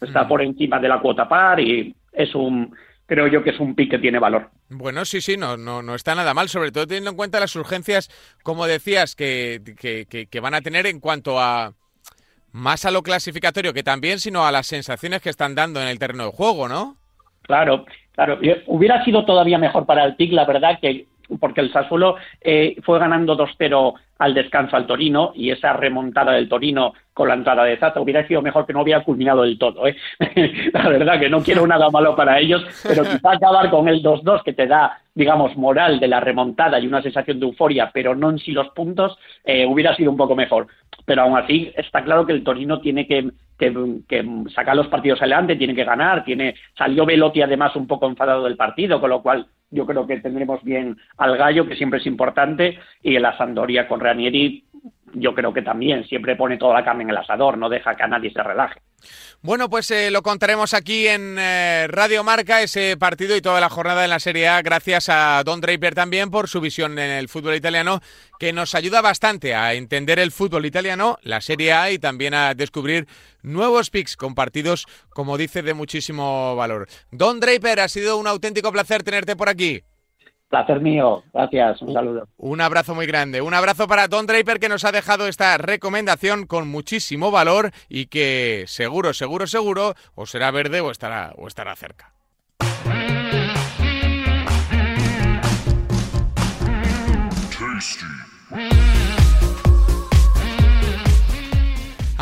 Está mm. por encima de la cuota par y es un creo yo que es un pick que tiene valor. Bueno, sí, sí, no, no, no está nada mal, sobre todo teniendo en cuenta las urgencias, como decías, que, que, que van a tener en cuanto a más a lo clasificatorio que también, sino a las sensaciones que están dando en el terreno de juego, ¿no? Claro, claro. Hubiera sido todavía mejor para el TIC, la verdad, que porque el Sassuolo eh, fue ganando 2-0 al descanso al Torino y esa remontada del Torino con la entrada de Zata hubiera sido mejor que no hubiera culminado del todo. ¿eh? [laughs] la verdad que no quiero nada malo para ellos, pero [laughs] quizá acabar con el 2-2 que te da, digamos, moral de la remontada y una sensación de euforia, pero no en sí los puntos, eh, hubiera sido un poco mejor. Pero aún así está claro que el Torino tiene que, que, sacar los partidos adelante, tiene que ganar, tiene salió Velotti además un poco enfadado del partido, con lo cual yo creo que tendremos bien al Gallo, que siempre es importante, y la Sandoria con Ranieri, yo creo que también siempre pone toda la carne en el asador, no deja que a nadie se relaje. Bueno, pues eh, lo contaremos aquí en eh, Radio Marca, ese partido y toda la jornada en la Serie A, gracias a Don Draper también por su visión en el fútbol italiano, que nos ayuda bastante a entender el fútbol italiano, la Serie A y también a descubrir nuevos picks con partidos, como dice, de muchísimo valor. Don Draper, ha sido un auténtico placer tenerte por aquí. Placer mío, gracias, un saludo. Un abrazo muy grande, un abrazo para Don Draper que nos ha dejado esta recomendación con muchísimo valor y que seguro, seguro, seguro o será verde o estará, o estará cerca.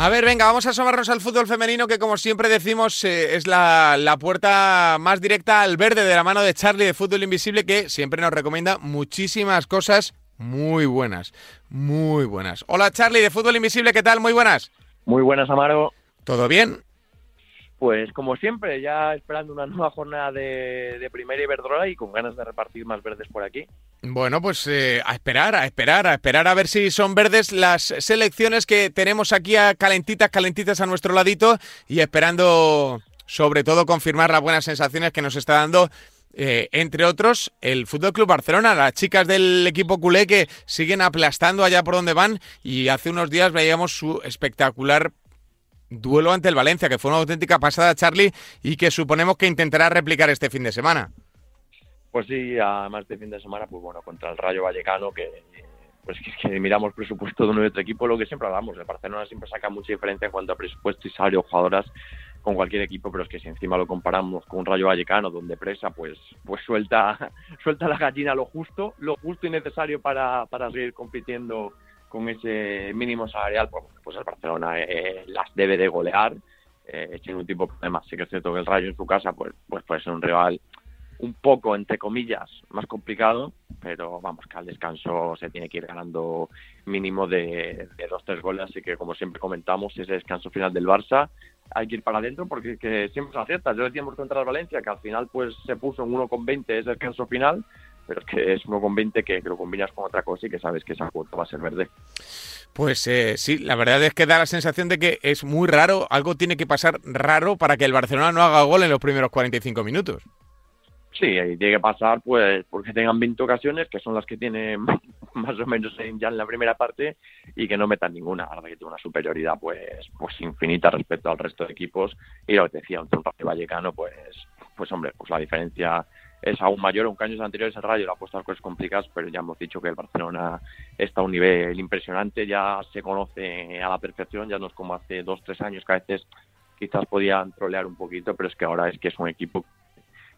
A ver, venga, vamos a asomarnos al fútbol femenino que como siempre decimos eh, es la, la, puerta más directa al verde de la mano de Charlie de Fútbol Invisible que siempre nos recomienda muchísimas cosas muy buenas, muy buenas. Hola Charlie de Fútbol Invisible, ¿qué tal? Muy buenas. Muy buenas, Amaro. ¿Todo bien? Pues como siempre, ya esperando una nueva jornada de, de Primera Iberdrola y con ganas de repartir más verdes por aquí. Bueno, pues eh, a esperar, a esperar, a esperar a ver si son verdes las selecciones que tenemos aquí a calentitas, calentitas a nuestro ladito y esperando sobre todo confirmar las buenas sensaciones que nos está dando eh, entre otros, el Fútbol Club Barcelona, las chicas del equipo culé que siguen aplastando allá por donde van y hace unos días veíamos su espectacular duelo ante el Valencia, que fue una auténtica pasada, Charlie, y que suponemos que intentará replicar este fin de semana. Pues sí, además de fin de semana, pues bueno, contra el Rayo Vallecano, que pues que, miramos presupuesto de un otro equipo, lo que siempre hablamos, el Barcelona siempre saca mucha diferencia en cuanto a presupuesto y salario jugadoras con cualquier equipo, pero es que si encima lo comparamos con un Rayo Vallecano, donde Presa pues pues suelta [laughs] suelta la gallina lo justo, lo justo y necesario para, para seguir compitiendo con ese mínimo salarial, pues, pues el Barcelona eh, las debe de golear, eh, tiene un tipo de problemas, sí que es cierto que el Rayo en su casa pues, pues puede ser un rival un poco, entre comillas, más complicado, pero vamos, que al descanso se tiene que ir ganando mínimo de, dos, tres goles, así que como siempre comentamos, ese descanso final del Barça hay que ir para adentro porque que siempre se acierta. Yo decíamos contra el Valencia que al final pues se puso en 1,20 ese descanso final, pero es que es 1,20 que, que lo combinas con otra cosa y que sabes que esa cuota va a ser verde. Pues eh, sí, la verdad es que da la sensación de que es muy raro, algo tiene que pasar raro para que el Barcelona no haga gol en los primeros 45 minutos. Sí, y tiene que pasar pues porque tengan 20 ocasiones, que son las que tiene [laughs] más o menos ya en la primera parte, y que no metan ninguna. Ahora que tiene una superioridad pues pues infinita respecto al resto de equipos. Y lo que decía, un Vallecano, pues, pues hombre, pues la diferencia es aún mayor. Aunque años anteriores el Rayo le ha puesto las cosas complicadas, pero ya hemos dicho que el Barcelona está a un nivel impresionante, ya se conoce a la perfección, ya no es como hace dos, tres años que a veces quizás podían trolear un poquito, pero es que ahora es que es un equipo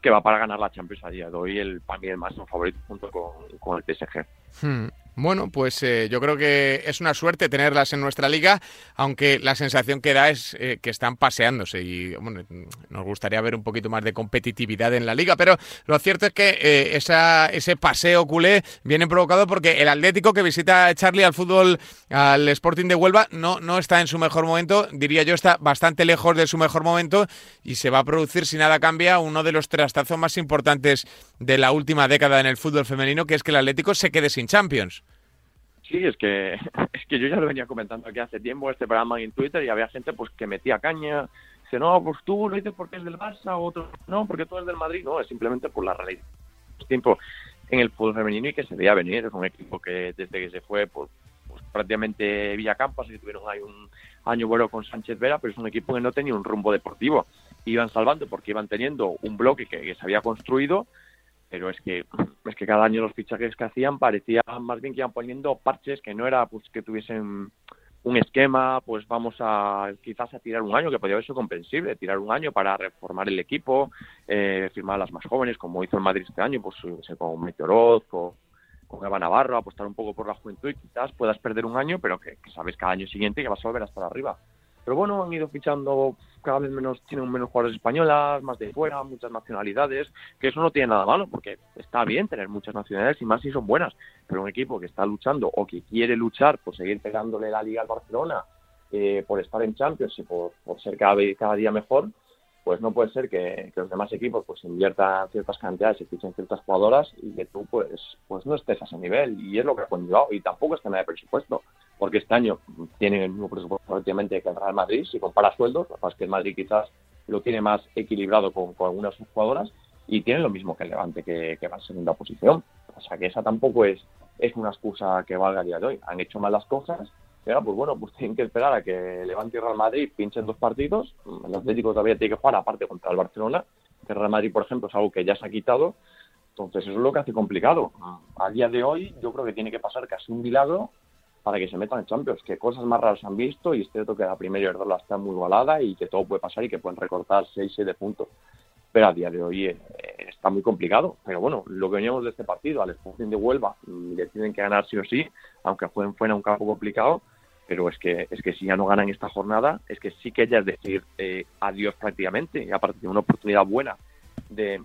que va para ganar la Champions a día de hoy, el, para mí el máximo favorito junto con, con el PSG. Hmm. Bueno, pues eh, yo creo que es una suerte tenerlas en nuestra liga, aunque la sensación que da es eh, que están paseándose y bueno, nos gustaría ver un poquito más de competitividad en la liga, pero lo cierto es que eh, esa, ese paseo culé viene provocado porque el Atlético que visita Charlie al fútbol, al Sporting de Huelva, no, no está en su mejor momento, diría yo, está bastante lejos de su mejor momento y se va a producir, si nada cambia, uno de los trastazos más importantes de la última década en el fútbol femenino, que es que el Atlético se quede sin Champions. Sí, es que, [laughs] es que yo ya lo venía comentando aquí hace tiempo, este programa en Twitter, y había gente pues que metía caña, dice, no, pues tú lo dices porque es del Barça, otro no, porque tú eres del Madrid, no, es simplemente por la realidad. Tiempo en el fútbol femenino y que se veía venir. Es un equipo que desde que se fue, pues, pues prácticamente Villacampa, así tuvieron ahí un año bueno con Sánchez Vera, pero es un equipo que no tenía un rumbo deportivo. Iban salvando porque iban teniendo un bloque que, se había construido, pero es que es que cada año los fichajes que hacían parecían más bien que iban poniendo parches que no era pues que tuviesen un esquema, pues vamos a quizás a tirar un año, que podría haber sido comprensible, tirar un año para reformar el equipo, eh, firmar a las más jóvenes, como hizo el Madrid este año, pues con Meteoroz, con, con Eva Navarro, apostar un poco por la juventud y quizás puedas perder un año, pero que, que sabes cada año siguiente que vas a volver a estar arriba. Pero bueno, han ido fichando cada vez menos, tienen menos jugadores españolas, más de fuera, muchas nacionalidades, que eso no tiene nada malo, porque está bien tener muchas nacionalidades y más si son buenas. Pero un equipo que está luchando o que quiere luchar por seguir pegándole la liga al Barcelona, eh, por estar en Champions y por, ser cada, cada día mejor, pues no puede ser que, los demás equipos pues inviertan ciertas cantidades y fichen ciertas jugadoras y que tú pues pues no estés a ese nivel. Y es lo que ha conllevado. Y tampoco está nada de presupuesto porque este año tienen el mismo presupuesto prácticamente que el Real Madrid si compara sueldos lo que es que el Madrid quizás lo tiene más equilibrado con, algunas jugadoras y tienen lo mismo que el Levante que, que va en segunda posición o sea que esa tampoco es es una excusa que valga el día de hoy han hecho mal las cosas pero pues bueno, pues tienen que esperar a que Levante y Real Madrid pinchen dos partidos. El Atlético todavía tiene que jugar aparte contra el Barcelona, que Real Madrid, por ejemplo, es algo que ya se ha quitado. Entonces eso es lo que hace complicado. A día de hoy yo creo que tiene que pasar casi un milagro para que se metan en Champions, que cosas más raras han visto y es cierto que la primera la está muy igualada y que todo puede pasar y que pueden recortar 6-7 puntos. Pero a día de hoy eh, está muy complicado. Pero bueno, lo que veníamos de este partido, al Sporting de Huelva, mm, le tienen que ganar sí o sí, aunque jueguen fuera un campo complicado, pero es que es que si ya no ganan esta jornada es que sí que ya es decir eh, adiós prácticamente y aparte de una oportunidad buena de,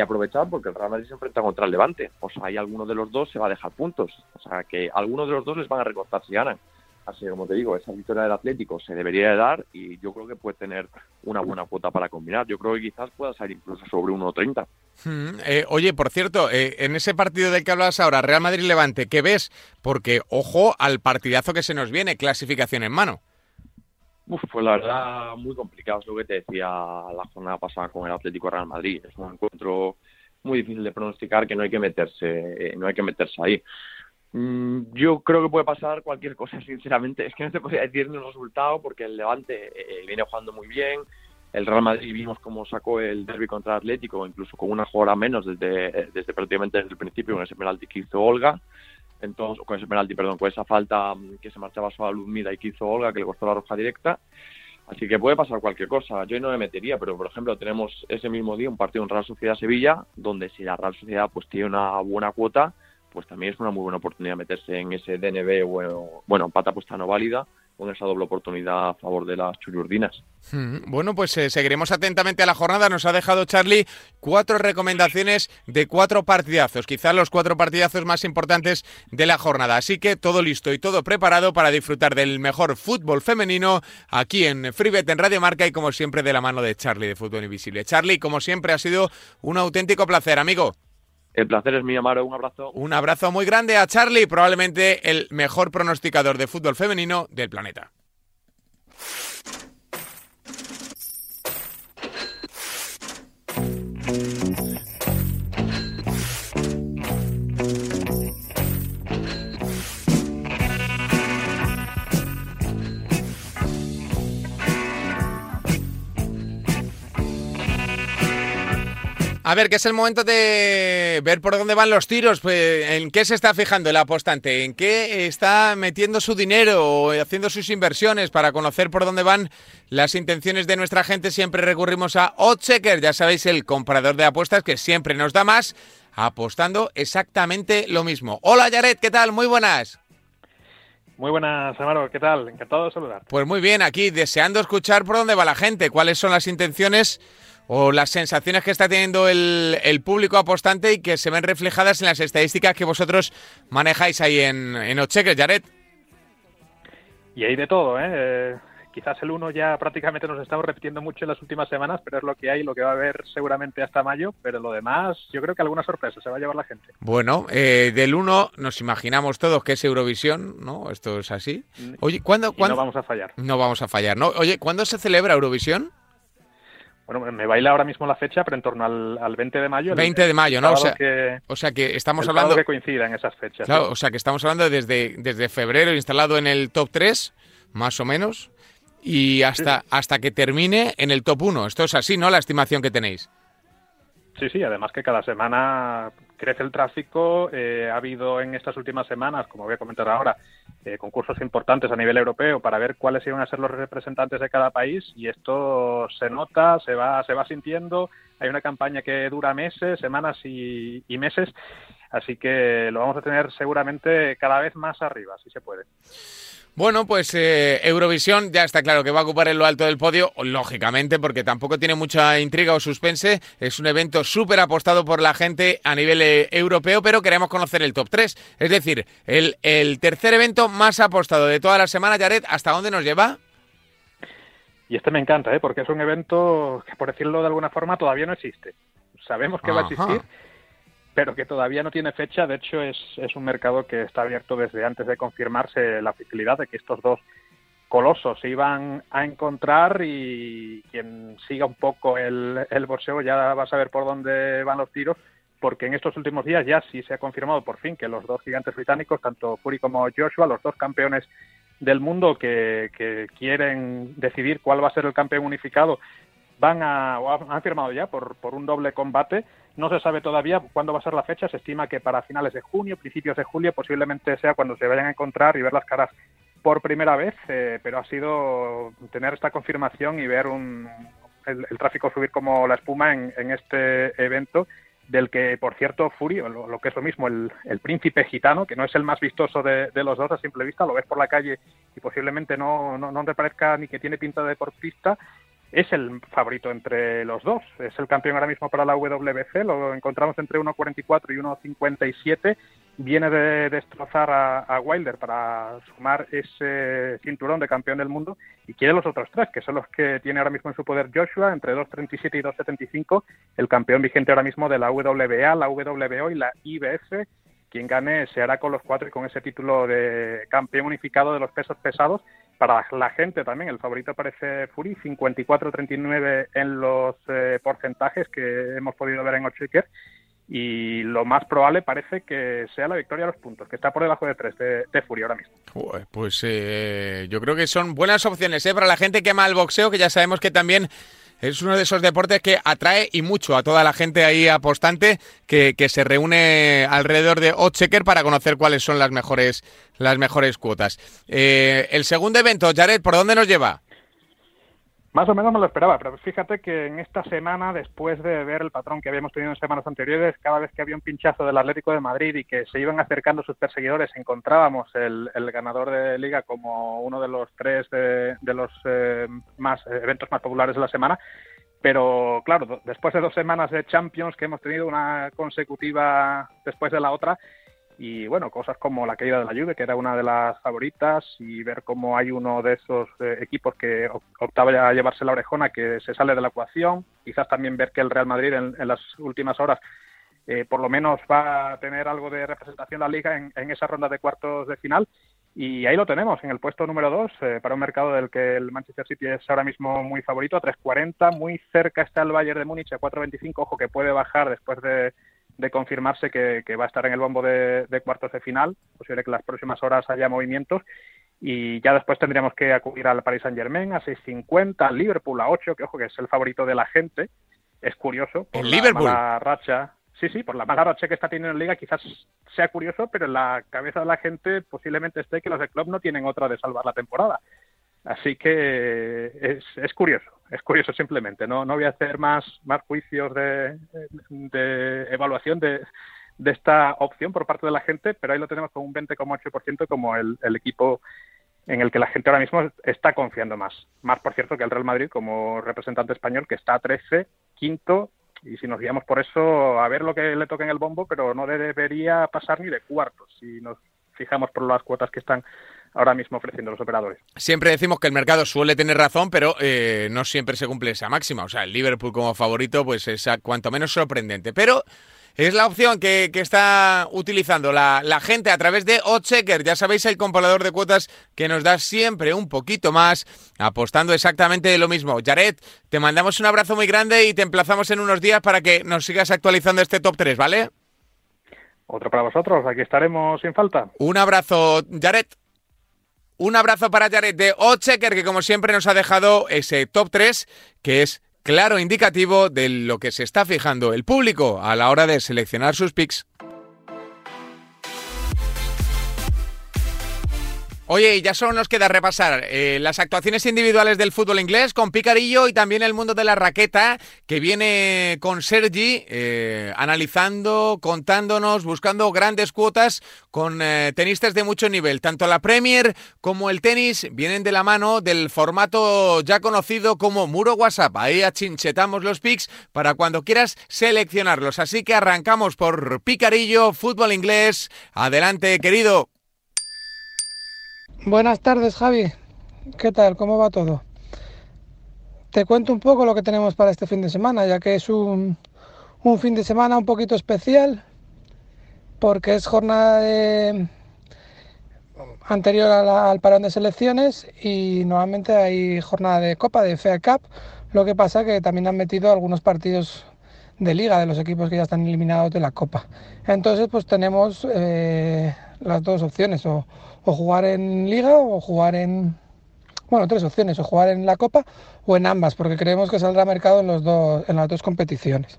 aprovechar porque el Real Madrid se enfrenta contra el Levante o sea hay alguno de los dos se va a dejar puntos o sea que alguno de los dos les van a recortar si ganan Así que, como te digo, esa victoria del Atlético se debería de dar y yo creo que puede tener una buena cuota para combinar. Yo creo que quizás pueda salir incluso sobre 1.30. Hmm, eh, oye, por cierto, eh, en ese partido del que hablas ahora, Real Madrid-Levante, ¿qué ves? Porque, ojo al partidazo que se nos viene, clasificación en mano. Uf, pues la verdad, muy complicado, es lo que te decía la jornada pasada con el Atlético Real Madrid. Es un encuentro muy difícil de pronosticar que no hay que meterse, eh, no hay que meterse ahí. Mm, yo creo que puede pasar cualquier cosa, [laughs] sinceramente. Es que no te podría decir ni un resultado porque el Levante eh, viene jugando muy bien. El Real Madrid vimos cómo sacó el derby contra Atlético, incluso con una jugada menos desde, desde prácticamente desde el principio, con ese penalti que hizo Olga. Entonces, con ese penalti, perdón, con esa falta mm, que se marchaba a Luzmida y que hizo Olga, que le costó la roja directa. Así que puede pasar cualquier cosa. Yo no me metería, pero por ejemplo tenemos ese mismo día un partido en Real Sociedad Sevilla, donde si la Real Sociedad pues tiene una buena cuota, pues también es una muy buena oportunidad meterse en ese DNB o, bueno, pata puesta no válida con esa doble oportunidad a favor de las chururdinas. Hmm, bueno, pues eh, seguiremos atentamente a la jornada. Nos ha dejado Charlie cuatro recomendaciones de cuatro partidazos, quizás los cuatro partidazos más importantes de la jornada. Así que todo listo y todo preparado para disfrutar del mejor fútbol femenino aquí en FreeBet en Radio Marca y como siempre de la mano de Charlie de Fútbol Invisible. Charlie, como siempre, ha sido un auténtico placer, amigo. El placer es mío, Amaro. Un abrazo. Un abrazo muy grande a Charlie, probablemente el mejor pronosticador de fútbol femenino del planeta. A ver, que es el momento de ver por dónde van los tiros, pues, en qué se está fijando el apostante, en qué está metiendo su dinero o haciendo sus inversiones para conocer por dónde van las intenciones de nuestra gente. Siempre recurrimos a Oddchecker, ya sabéis, el comprador de apuestas que siempre nos da más, apostando exactamente lo mismo. Hola Yaret, ¿qué tal? Muy buenas. Muy buenas, Amaro, ¿qué tal? Encantado de saludar. Pues muy bien, aquí deseando escuchar por dónde va la gente, cuáles son las intenciones o las sensaciones que está teniendo el, público apostante y que se ven reflejadas en las estadísticas que vosotros manejáis ahí en, en Ocheques, Jared. Y hay de todo, ¿eh? ¿eh? Quizás el uno ya prácticamente nos estamos repitiendo mucho en las últimas semanas, pero es lo que hay, lo que va a haber seguramente hasta mayo, pero lo demás yo creo que alguna sorpresa se va a llevar la gente. Bueno, eh, del uno nos imaginamos todos que es Eurovisión, ¿no? Esto es así. Oye, ¿cuándo, ¿cuándo? No vamos a fallar. No vamos a fallar, ¿no? Oye, ¿cuándo se celebra Eurovisión? Bueno, me baila ahora mismo la fecha, pero en torno al, 20 de mayo. 20 de mayo, ¿no? O sea, que, o sea que estamos hablando... que coincida en esas fechas. Claro, o sea que estamos hablando desde, desde febrero instalado en el top 3, más o menos, y hasta, hasta que termine en el top 1. Esto es así, ¿no? La estimación que tenéis. Sí, sí, además que cada semana crece el tráfico. Eh, ha habido en estas últimas semanas, como voy a comentar ahora, eh, concursos importantes a nivel europeo para ver cuáles iban a ser los representantes de cada país y esto se nota, se va, se va sintiendo. Hay una campaña que dura meses, semanas y, y meses, así que lo vamos a tener seguramente cada vez más arriba, si se puede. Bueno, pues eh, Eurovisión ya está claro que va a ocupar en lo alto del podio, lógicamente, porque tampoco tiene mucha intriga o suspense. Es un evento súper apostado por la gente a nivel eh, europeo, pero queremos conocer el top 3. Es decir, el, el tercer evento más apostado de toda la semana, Jared, ¿hasta dónde nos lleva? Y este me encanta, ¿eh? porque es un evento que, por decirlo de alguna forma, todavía no existe. Sabemos que va a existir pero que todavía no tiene fecha. De hecho, es, es un mercado que está abierto desde antes de confirmarse la oficialidad de que estos dos colosos se iban a encontrar y quien siga un poco el, el boxeo ya va a saber por dónde van los tiros, porque en estos últimos días ya sí se ha confirmado por fin que los dos gigantes británicos, tanto Fury como Joshua, los dos campeones del mundo que, que quieren decidir cuál va a ser el campeón unificado, van a, han firmado ya por, por un doble combate no se sabe todavía cuándo va a ser la fecha, se estima que para finales de junio, principios de julio, posiblemente sea cuando se vayan a encontrar y ver las caras por primera vez, eh, pero ha sido tener esta confirmación y ver un, el, tráfico subir como la espuma en, este evento del que, por cierto, Furio, lo, que es lo mismo, el, príncipe gitano, que no es el más vistoso de, los dos a simple vista, lo ves por la calle y posiblemente no, no, no te parezca ni que tiene pinta de deportista, es el favorito entre los dos. Es el campeón ahora mismo para la WBC, lo encontramos entre 1.44 y 1.57. Viene de destrozar a, Wilder para sumar ese cinturón de campeón del mundo y quiere los otros tres, que son los que tiene ahora mismo en su poder Joshua, entre 2.37 y 2.75, el campeón vigente ahora mismo de la WBA, la WBO y la IBF. Quien gane se hará con los cuatro y con ese título de campeón unificado de los pesos pesados para la gente también, el favorito parece Fury, 54-39 en los eh, porcentajes que hemos podido ver en Ochiker y lo más probable parece que sea la victoria a los puntos, que está por debajo de 3 de, Fury ahora mismo. Pues eh, yo creo que son buenas opciones ¿eh? para la gente que ama el boxeo, que ya sabemos que también es uno de esos deportes que atrae y mucho a toda la gente ahí apostante que, que se reúne alrededor de Ochecker para conocer cuáles son las mejores, las mejores cuotas. Eh, el segundo evento, Jared, ¿por dónde nos lleva? Más o menos me lo esperaba, pero fíjate que en esta semana, después de ver el patrón que habíamos tenido en semanas anteriores, cada vez que había un pinchazo del Atlético de Madrid y que se iban acercando sus perseguidores, encontrábamos el, ganador de liga como uno de los tres de, los eh, más eventos más populares de la semana. Pero claro, después de dos semanas de Champions que hemos tenido una consecutiva después de la otra, y bueno, cosas como la caída de la Juve, que era una de las favoritas, y ver cómo hay uno de esos eh, equipos que optaba a llevarse la orejona que se sale de la ecuación, quizás también ver que el Real Madrid en, las últimas horas eh, por lo menos va a tener algo de representación de la liga en, esa ronda de cuartos de final. Y ahí lo tenemos, en el puesto número 2, eh, para un mercado del que el Manchester City es ahora mismo muy favorito, a 3.40, muy cerca está el Bayern de Múnich a 4.25, ojo que puede bajar después de de confirmarse que, va a estar en el bombo de, cuartos de final. Posible que en las próximas horas haya movimientos. Y ya después tendríamos que acudir al Paris Saint Germain a 6.50, Liverpool a 8, que ojo que es el favorito de la gente. Es curioso. Por Liverpool? La racha. Sí, sí, por la mala racha que está teniendo en Liga quizás sea curioso, pero en la cabeza de la gente posiblemente esté que los de club no tienen otra de salvar la temporada. Así que es, es curioso, es curioso simplemente. No, voy a hacer más, más juicios de, de evaluación de, de esta opción por parte de la gente, pero ahí lo tenemos con un 20,8% como el, equipo en el que la gente ahora mismo está confiando más. Más, por cierto, que el Real Madrid como representante español, que está a 13, quinto, y si nos guiamos por eso, a ver lo que le toca en el bombo, pero no debería pasar ni de cuartos si nos fijamos por las cuotas que están ahora mismo ofreciendo los operadores. Siempre decimos que el mercado suele tener razón, pero eh, no siempre se cumple esa máxima. O sea, el Liverpool como favorito, pues es cuanto menos sorprendente. Pero Es la opción que, está utilizando la, gente a través de Oddchecker. Ya sabéis, el comparador de cuotas que nos da siempre un poquito más, apostando exactamente lo mismo. Jared, te mandamos un abrazo muy grande y te emplazamos en unos días para que nos sigas actualizando este top 3, ¿vale? Otro para vosotros, aquí estaremos sin falta. Un abrazo, Jared. Un abrazo para Jared de Ochecker, que como siempre nos ha dejado ese top 3, que es claro indicativo de lo que se está fijando el público a la hora de seleccionar sus picks. Oye, ya solo nos queda repasar eh, las actuaciones individuales del fútbol inglés con Picarillo y también el mundo de la raqueta que viene con Sergi eh, analizando, contándonos, buscando grandes cuotas con eh, tenistas de mucho nivel. Tanto la Premier como el tenis vienen de la mano del formato ya conocido como muro WhatsApp. Ahí achinchetamos los picks para cuando quieras seleccionarlos. Así que arrancamos por Picarillo, fútbol inglés. Adelante, querido. Buenas tardes, Javi. ¿Qué tal? ¿Cómo va todo? Te cuento un poco lo que tenemos para este fin de semana, ya que es un, fin de semana un poquito especial, porque es jornada anterior al parón de selecciones y nuevamente hay jornada de Copa, de FA Cup. Lo que pasa que también han metido algunos partidos de liga de los equipos que ya están eliminados de la Copa. Entonces, pues tenemos eh, las dos opciones, o, jugar en liga o jugar en... Bueno, tres opciones, o jugar en la Copa o en ambas, porque creemos que saldrá mercado en, los dos, en las dos competiciones.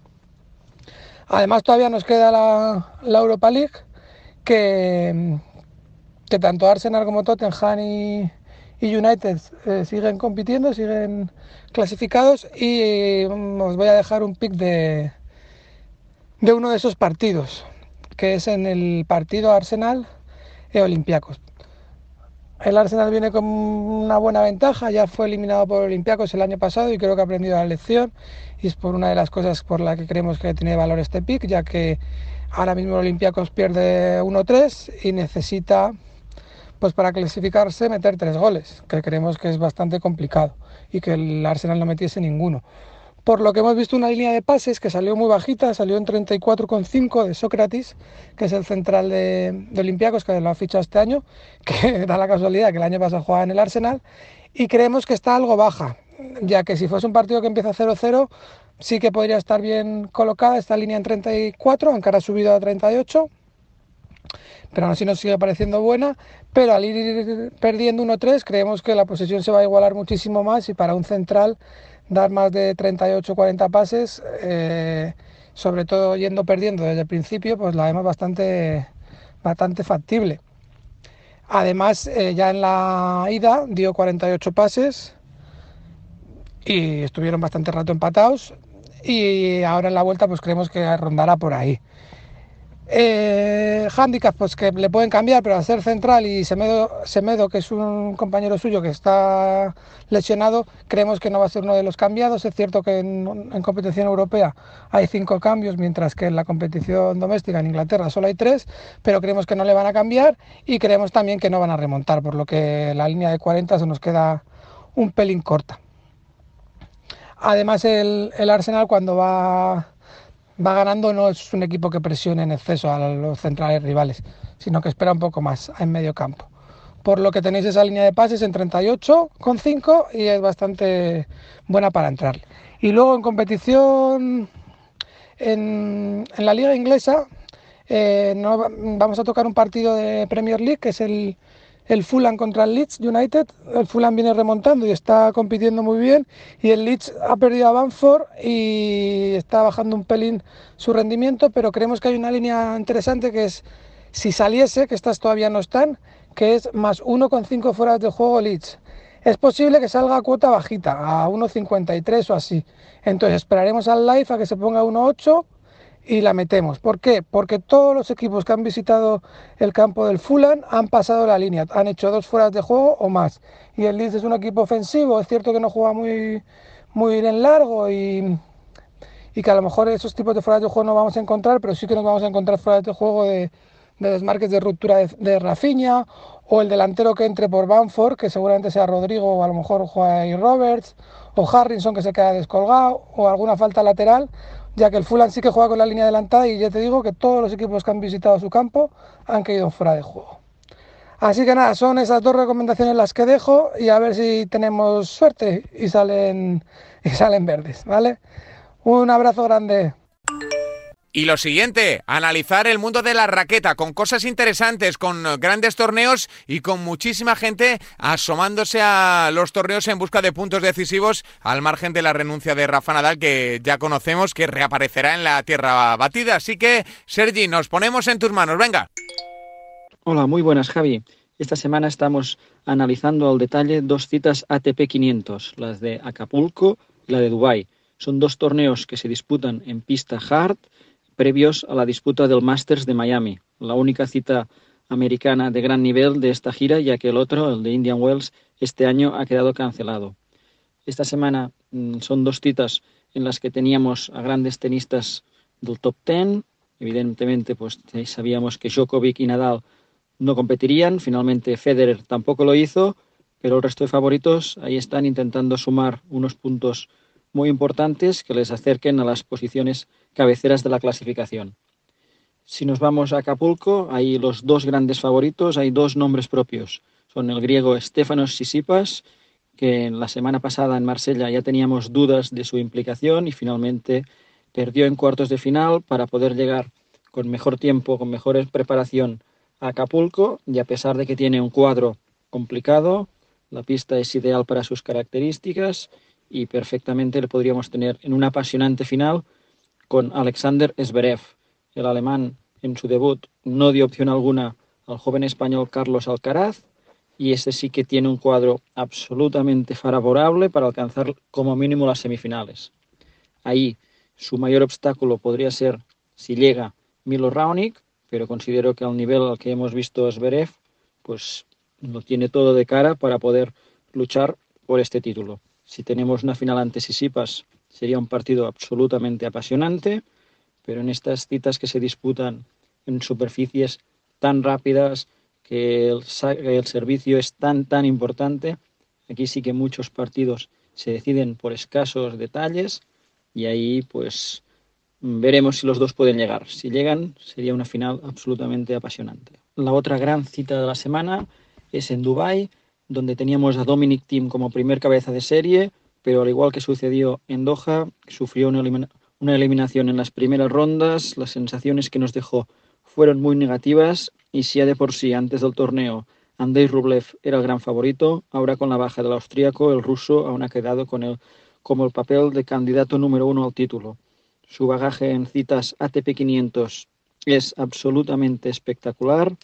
Además, todavía nos queda la, Europa League, que, que tanto Arsenal como Tottenham y, United eh, siguen compitiendo, siguen clasificados y mm, os voy a dejar un pick de, de uno de esos partidos, que es en el partido Arsenal e Olympiacos. El Arsenal viene con una buena ventaja, ya fue eliminado por Olympiacos el año pasado y creo que ha aprendido la lección y es por una de las cosas por la que creemos que tiene valor este pick, ya que ahora mismo Olympiacos pierde 1-3 y necesita pues para clasificarse meter tres goles, que creemos que es bastante complicado y que el Arsenal no metiese ninguno. Por lo que hemos visto una línea de pases que salió muy bajita, salió en 34,5 de Sócrates, que es el central de, de Olympiacos, que lo ha fichado este año, [laughs] que da la casualidad que el año pasado jugaba en el Arsenal, y creemos que está algo baja, ya que si fuese un partido que empieza 0-0, sí que podría estar bien colocada esta línea en 34, aunque ahora ha subido a 38, pero aún así nos sigue pareciendo buena, pero al ir perdiendo 1-3 creemos que la posesión se va a igualar muchísimo más y para un central dar más de 38-40 pases, eh, sobre todo yendo perdiendo desde el principio, pues la vemos bastante, bastante factible. Además, eh, ya en la ida dio 48 pases y estuvieron bastante rato empatados y ahora en la vuelta pues creemos que rondará por ahí. Eh, pues que le pueden cambiar, pero al ser central y Semedo, Semedo, que es un compañero suyo que está lesionado, creemos que no va a ser uno de los cambiados. Es cierto que en, competición europea hay cinco cambios, mientras que en la competición doméstica en Inglaterra solo hay tres, pero creemos que no le van a cambiar y creemos también que no van a remontar, por lo que la línea de 40 se nos queda un pelín corta. Además, el Arsenal cuando va va ganando no es un equipo que presione en exceso a los centrales rivales, sino que espera un poco más en medio campo. Por lo que tenéis esa línea de pases en 38,5 y es bastante buena para entrar. Y luego en competición en, la liga inglesa eh, vamos a tocar un partido de Premier League que es el, el Fulham contra el Leeds United. El Fulham viene remontando y está compitiendo muy bien. Y el Leeds ha perdido a Banford y está bajando un pelín su rendimiento. Pero creemos que hay una línea interesante que es, si saliese, que estas todavía no están, que es más 1,5 fuera de juego Leeds. Es posible que salga a cuota bajita, a 1,53 o así. Entonces esperaremos al live a que se ponga 1,8 y la metemos. ¿Por qué? Porque todos los equipos que han visitado el campo del Fulham han pasado la línea, han hecho dos fueras de juego o más. Y el Leeds es un equipo ofensivo, es cierto que no juega muy, muy en largo y, y que a lo mejor esos tipos de fueras de juego no vamos a encontrar, pero sí que nos vamos a encontrar fueras de juego de, de desmarques de ruptura de, de Rafinha o el delantero que entre por Banford, que seguramente sea Rodrigo o a lo mejor juega Roberts, o Harrison que se queda descolgado, o alguna falta lateral, ya que el Fulham sí que juega con la línea adelantada y ya te digo que todos los equipos que han visitado su campo han caído fuera de juego. Así que nada, son esas dos recomendaciones las que dejo y a ver si tenemos suerte y salen, [laughs] y salen verdes, ¿vale? Un abrazo grande. Y lo siguiente, analizar el mundo de la raqueta con cosas interesantes, con grandes torneos y con muchísima gente asomándose a los torneos en busca de puntos decisivos al margen de la renuncia de Rafa Nadal que ya conocemos que reaparecerá en la tierra batida. Así que, Sergi, nos ponemos en tus manos. Venga. Hola, muy buenas, Javi. Esta semana estamos analizando al detalle dos citas ATP 500, las de Acapulco y la de Dubái. Son dos torneos que se disputan en pista hard previos a la disputa del Masters de Miami, la única cita americana de gran nivel de esta gira, ya que el otro, el de Indian Wells, este año ha quedado cancelado. Esta semana mm, son dos citas en las que teníamos a grandes tenistas del top ten. Evidentemente, pues sabíamos que Djokovic y Nadal no competirían. Finalmente Federer tampoco lo hizo, pero el resto de favoritos ahí están intentando sumar unos puntos muy importantes que les acerquen a las posiciones cabeceras de la clasificación. Si nos vamos a Acapulco, hay los dos grandes favoritos, hay dos nombres propios. Son el griego Stefanos Sisipas, que la semana pasada en Marsella ya teníamos dudas de su implicación y finalmente perdió en cuartos de final para poder llegar con mejor tiempo, con mejor preparación a Acapulco y a pesar de que tiene un cuadro complicado, la pista es ideal para sus características y perfectamente le podríamos tener en una apasionante final con Alexander Zverev. El alemán en su debut no dio opción alguna al joven español Carlos Alcaraz y ese sí que tiene un cuadro absolutamente favorable para alcanzar como mínimo las semifinales. Ahí su mayor obstáculo podría ser si llega Milo Raonic, pero considero que al nivel al que hemos visto Zverev, pues lo tiene todo de cara para poder luchar por este título. Si tenemos una final ante Sisipas, sería un partido absolutamente apasionante, pero en estas citas que se disputan en superficies tan rápidas, que el, el servicio es tan, tan importante, aquí sí que muchos partidos se deciden por escasos detalles y ahí pues veremos si los dos pueden llegar. Si llegan, sería una final absolutamente apasionante. La otra gran cita de la semana es en Dubái, donde teníamos a Dominic Thiem como primer cabeza de serie, pero al igual que sucedió en Doha, sufrió una, eliminación en las primeras rondas, las sensaciones que nos dejó fueron muy negativas y si ya de por sí antes del torneo Andrei Rublev era el gran favorito, ahora con la baja del austríaco, el ruso aún ha quedado con el, como el papel de candidato número uno al título. Su bagaje en citas ATP 500 es absolutamente espectacular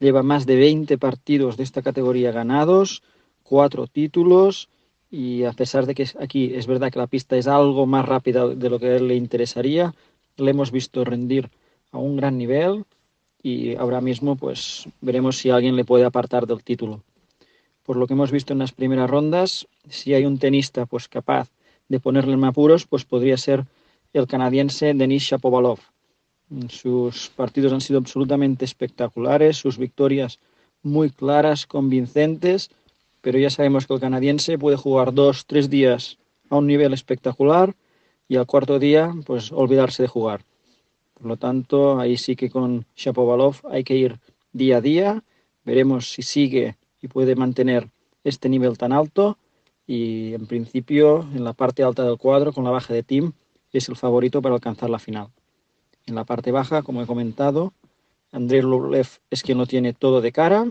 lleva más de 20 partidos de esta categoría ganados, cuatro títulos y a pesar de que aquí es verdad que la pista es algo más rápida de lo que le interesaría, le hemos visto rendir a un gran nivel y ahora mismo pues veremos si alguien le puede apartar del título. Por lo que hemos visto en las primeras rondas, si hay un tenista pues capaz de ponerle en apuros, pues podría ser el canadiense Denis Shapovalov sus partidos han sido absolutamente espectaculares, sus victorias muy claras, convincentes, pero ya sabemos que el canadiense puede jugar dos, tres días a un nivel espectacular y al cuarto día, pues olvidarse de jugar. Por lo tanto, ahí sí que con Shapovalov hay que ir día a día. Veremos si sigue y puede mantener este nivel tan alto. Y en principio, en la parte alta del cuadro, con la baja de Team, es el favorito para alcanzar la final. En la parte baja, como he comentado, Andrés Rublev es quien lo tiene todo de cara.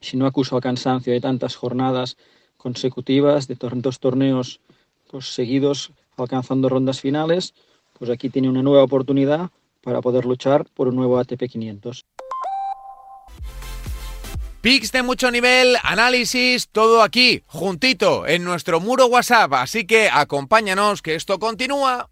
Si no acusa el cansancio de tantas jornadas consecutivas, de dos torneos pues, seguidos alcanzando rondas finales, pues aquí tiene una nueva oportunidad para poder luchar por un nuevo ATP 500. Pix de mucho nivel, análisis, todo aquí, juntito, en nuestro muro WhatsApp. Así que acompáñanos, que esto continúa.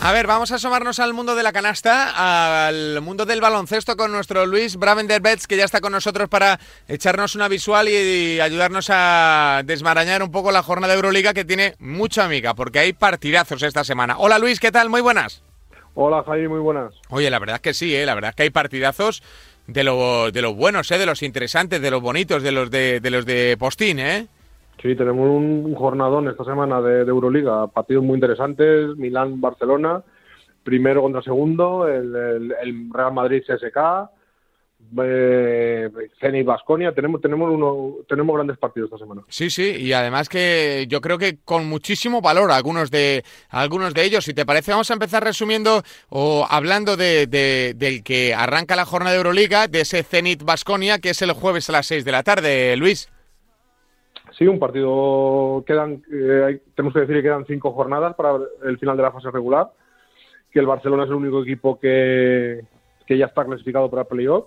A ver, vamos a asomarnos al mundo de la canasta, al mundo del baloncesto con nuestro Luis Bravender Betts, que ya está con nosotros para echarnos una visual y, ayudarnos a desmarañar un poco la jornada de Euroliga que tiene mucha amiga, porque hay partidazos esta semana. Hola Luis, ¿qué tal? Muy buenas. Hola Javi, muy buenas. Oye, la verdad es que sí, ¿eh? la verdad es que hay partidazos de, lo, de los buenos, ¿eh? de los interesantes, de los bonitos, de los de, de los de Postín, ¿eh? Sí, tenemos un jornadón esta semana de, Euroliga, partidos muy interesantes, Milán-Barcelona, primero contra segundo, el, Real Madrid-CSK, eh, Basconia, tenemos tenemos uno, tenemos grandes partidos esta semana. Sí, sí, y además que yo creo que con muchísimo valor algunos de algunos de ellos. Si te parece, vamos a empezar resumiendo o hablando de, del que arranca la jornada de Euroliga, de ese Zenit Basconia, que es el jueves a las 6 de la tarde, Luis. Sí, un partido, quedan, eh, tenemos que decir que quedan cinco jornadas para el final de la fase regular, que el Barcelona es el único equipo que, que ya está clasificado para playoff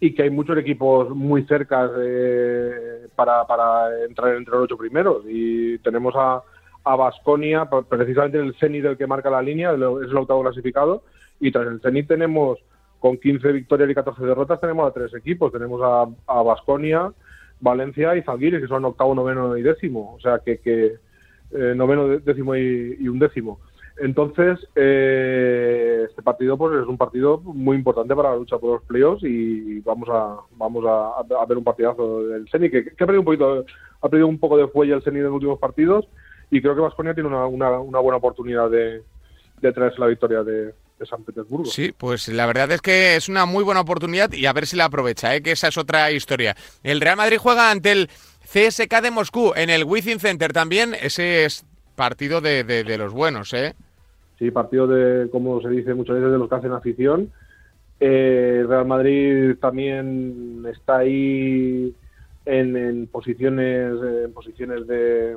y que hay muchos equipos muy cerca para, para entrar entre los ocho primeros. Y tenemos a, a Basconia, precisamente el Zenit del que marca la línea, es el octavo clasificado, y tras el Zenit tenemos, con 15 victorias y 14 derrotas, tenemos a tres equipos. Tenemos a Basconia, Valencia y Zalgiris, que son octavo, noveno y décimo, o sea que, que eh, noveno, décimo y, un décimo. Entonces, eh, este partido pues es un partido muy importante para la lucha por los playoffs y vamos a vamos a, ver un partidazo del Seni que, ha perdido un poquito ha perdido un poco de fuelle el Seni en los últimos partidos y creo que Vasconia tiene una, una, buena oportunidad de, de traerse la victoria de, de San Petersburgo. Sí, pues la verdad es que es una muy buena oportunidad y a ver si la aprovecha, ¿eh? que esa es otra historia. El Real Madrid juega ante el CSK de Moscú en el Wizzing Center también. Ese es partido de, de, los buenos, ¿eh? Sí, partido de, como se dice muchas veces, de los que hacen afición. Eh, el Real Madrid también está ahí en, posiciones en posiciones de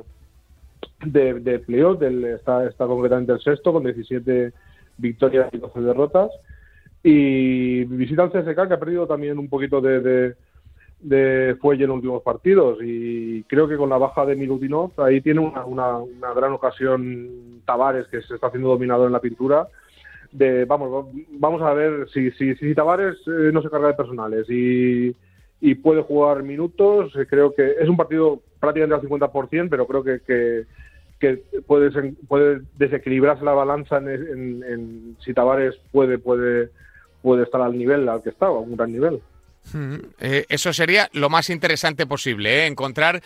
de, de playoff, está, está concretamente el sexto con 17 victorias y 12 derrotas. Y visita al CSK que ha perdido también un poquito de, de, fuelle en los últimos partidos y creo que con la baja de Milutinov ahí tiene una, gran ocasión Tavares que se está haciendo dominador en la pintura vamos vamos a ver si si, si Tavares eh, no se carga de personales y, puede jugar minutos eh, creo que es un partido prácticamente al 50% pero creo que que puede, puede desequilibrarse la balanza en, si Tavares puede, puede, puede estar al nivel al que estaba, a un gran nivel. Hmm, eh, eso sería lo más interesante posible, ¿eh? encontrar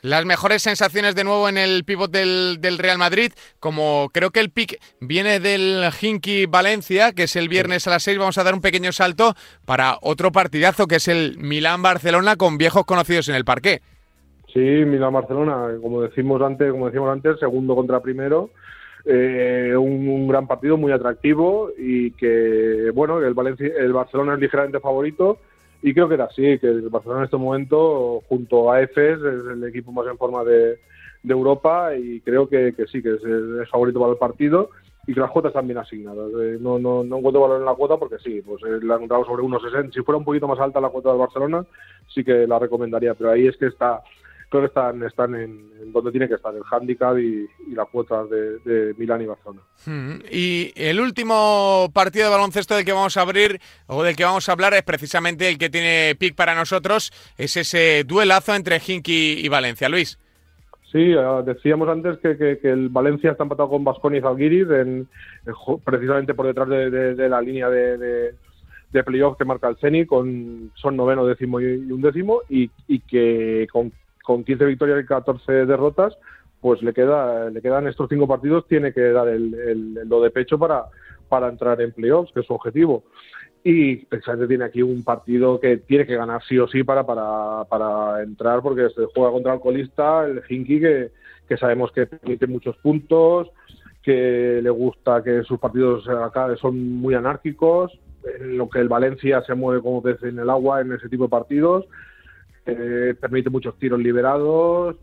las mejores sensaciones de nuevo en el pivot del, del, Real Madrid, como creo que el pick viene del Hinky Valencia, que es el viernes a las 6, vamos a dar un pequeño salto para otro partidazo, que es el Milán-Barcelona con viejos conocidos en el parque. Sí, Milán-Barcelona, como decimos antes, como decíamos antes, segundo contra primero. Eh, un, gran partido muy atractivo y que bueno el Valencia el Barcelona es ligeramente favorito y creo que era así que el Barcelona en este momento junto a EFES es el equipo más en forma de, Europa y creo que, sí que es, favorito para el partido y que las cuotas están bien asignadas eh, no, no, no encuentro valor en la cuota porque sí pues eh, la encontrado sobre 1,60 si fuera un poquito más alta la cuota del Barcelona sí que la recomendaría pero ahí es que está creo que están, están en, donde tiene que estar, el handicap y, la cuota de, Milán y Barcelona. Hmm. Y el último partido de baloncesto del que vamos a abrir o del que vamos a hablar es precisamente el que tiene pick para nosotros, es ese duelazo entre Hinky y Valencia. Luis. Sí, eh, decíamos antes que, el Valencia está empatado con Basconi y Zalgiris, en, precisamente por detrás de, la línea de, de playoff que marca el CENI, con, son noveno, décimo y un décimo, y, y que con con 15 victorias y 14 derrotas, pues le queda le quedan estos cinco partidos, tiene que dar lo de pecho para, para entrar en playoffs, que es su objetivo. Y precisamente tiene aquí un partido que tiene que ganar sí o sí para, para, para entrar, porque se juega contra el colista, el Hinky, que, que sabemos que permite muchos puntos, que le gusta que sus partidos acá son muy anárquicos, en lo que el Valencia se mueve como pez en el agua en ese tipo de partidos eh, permite muchos tiros liberados,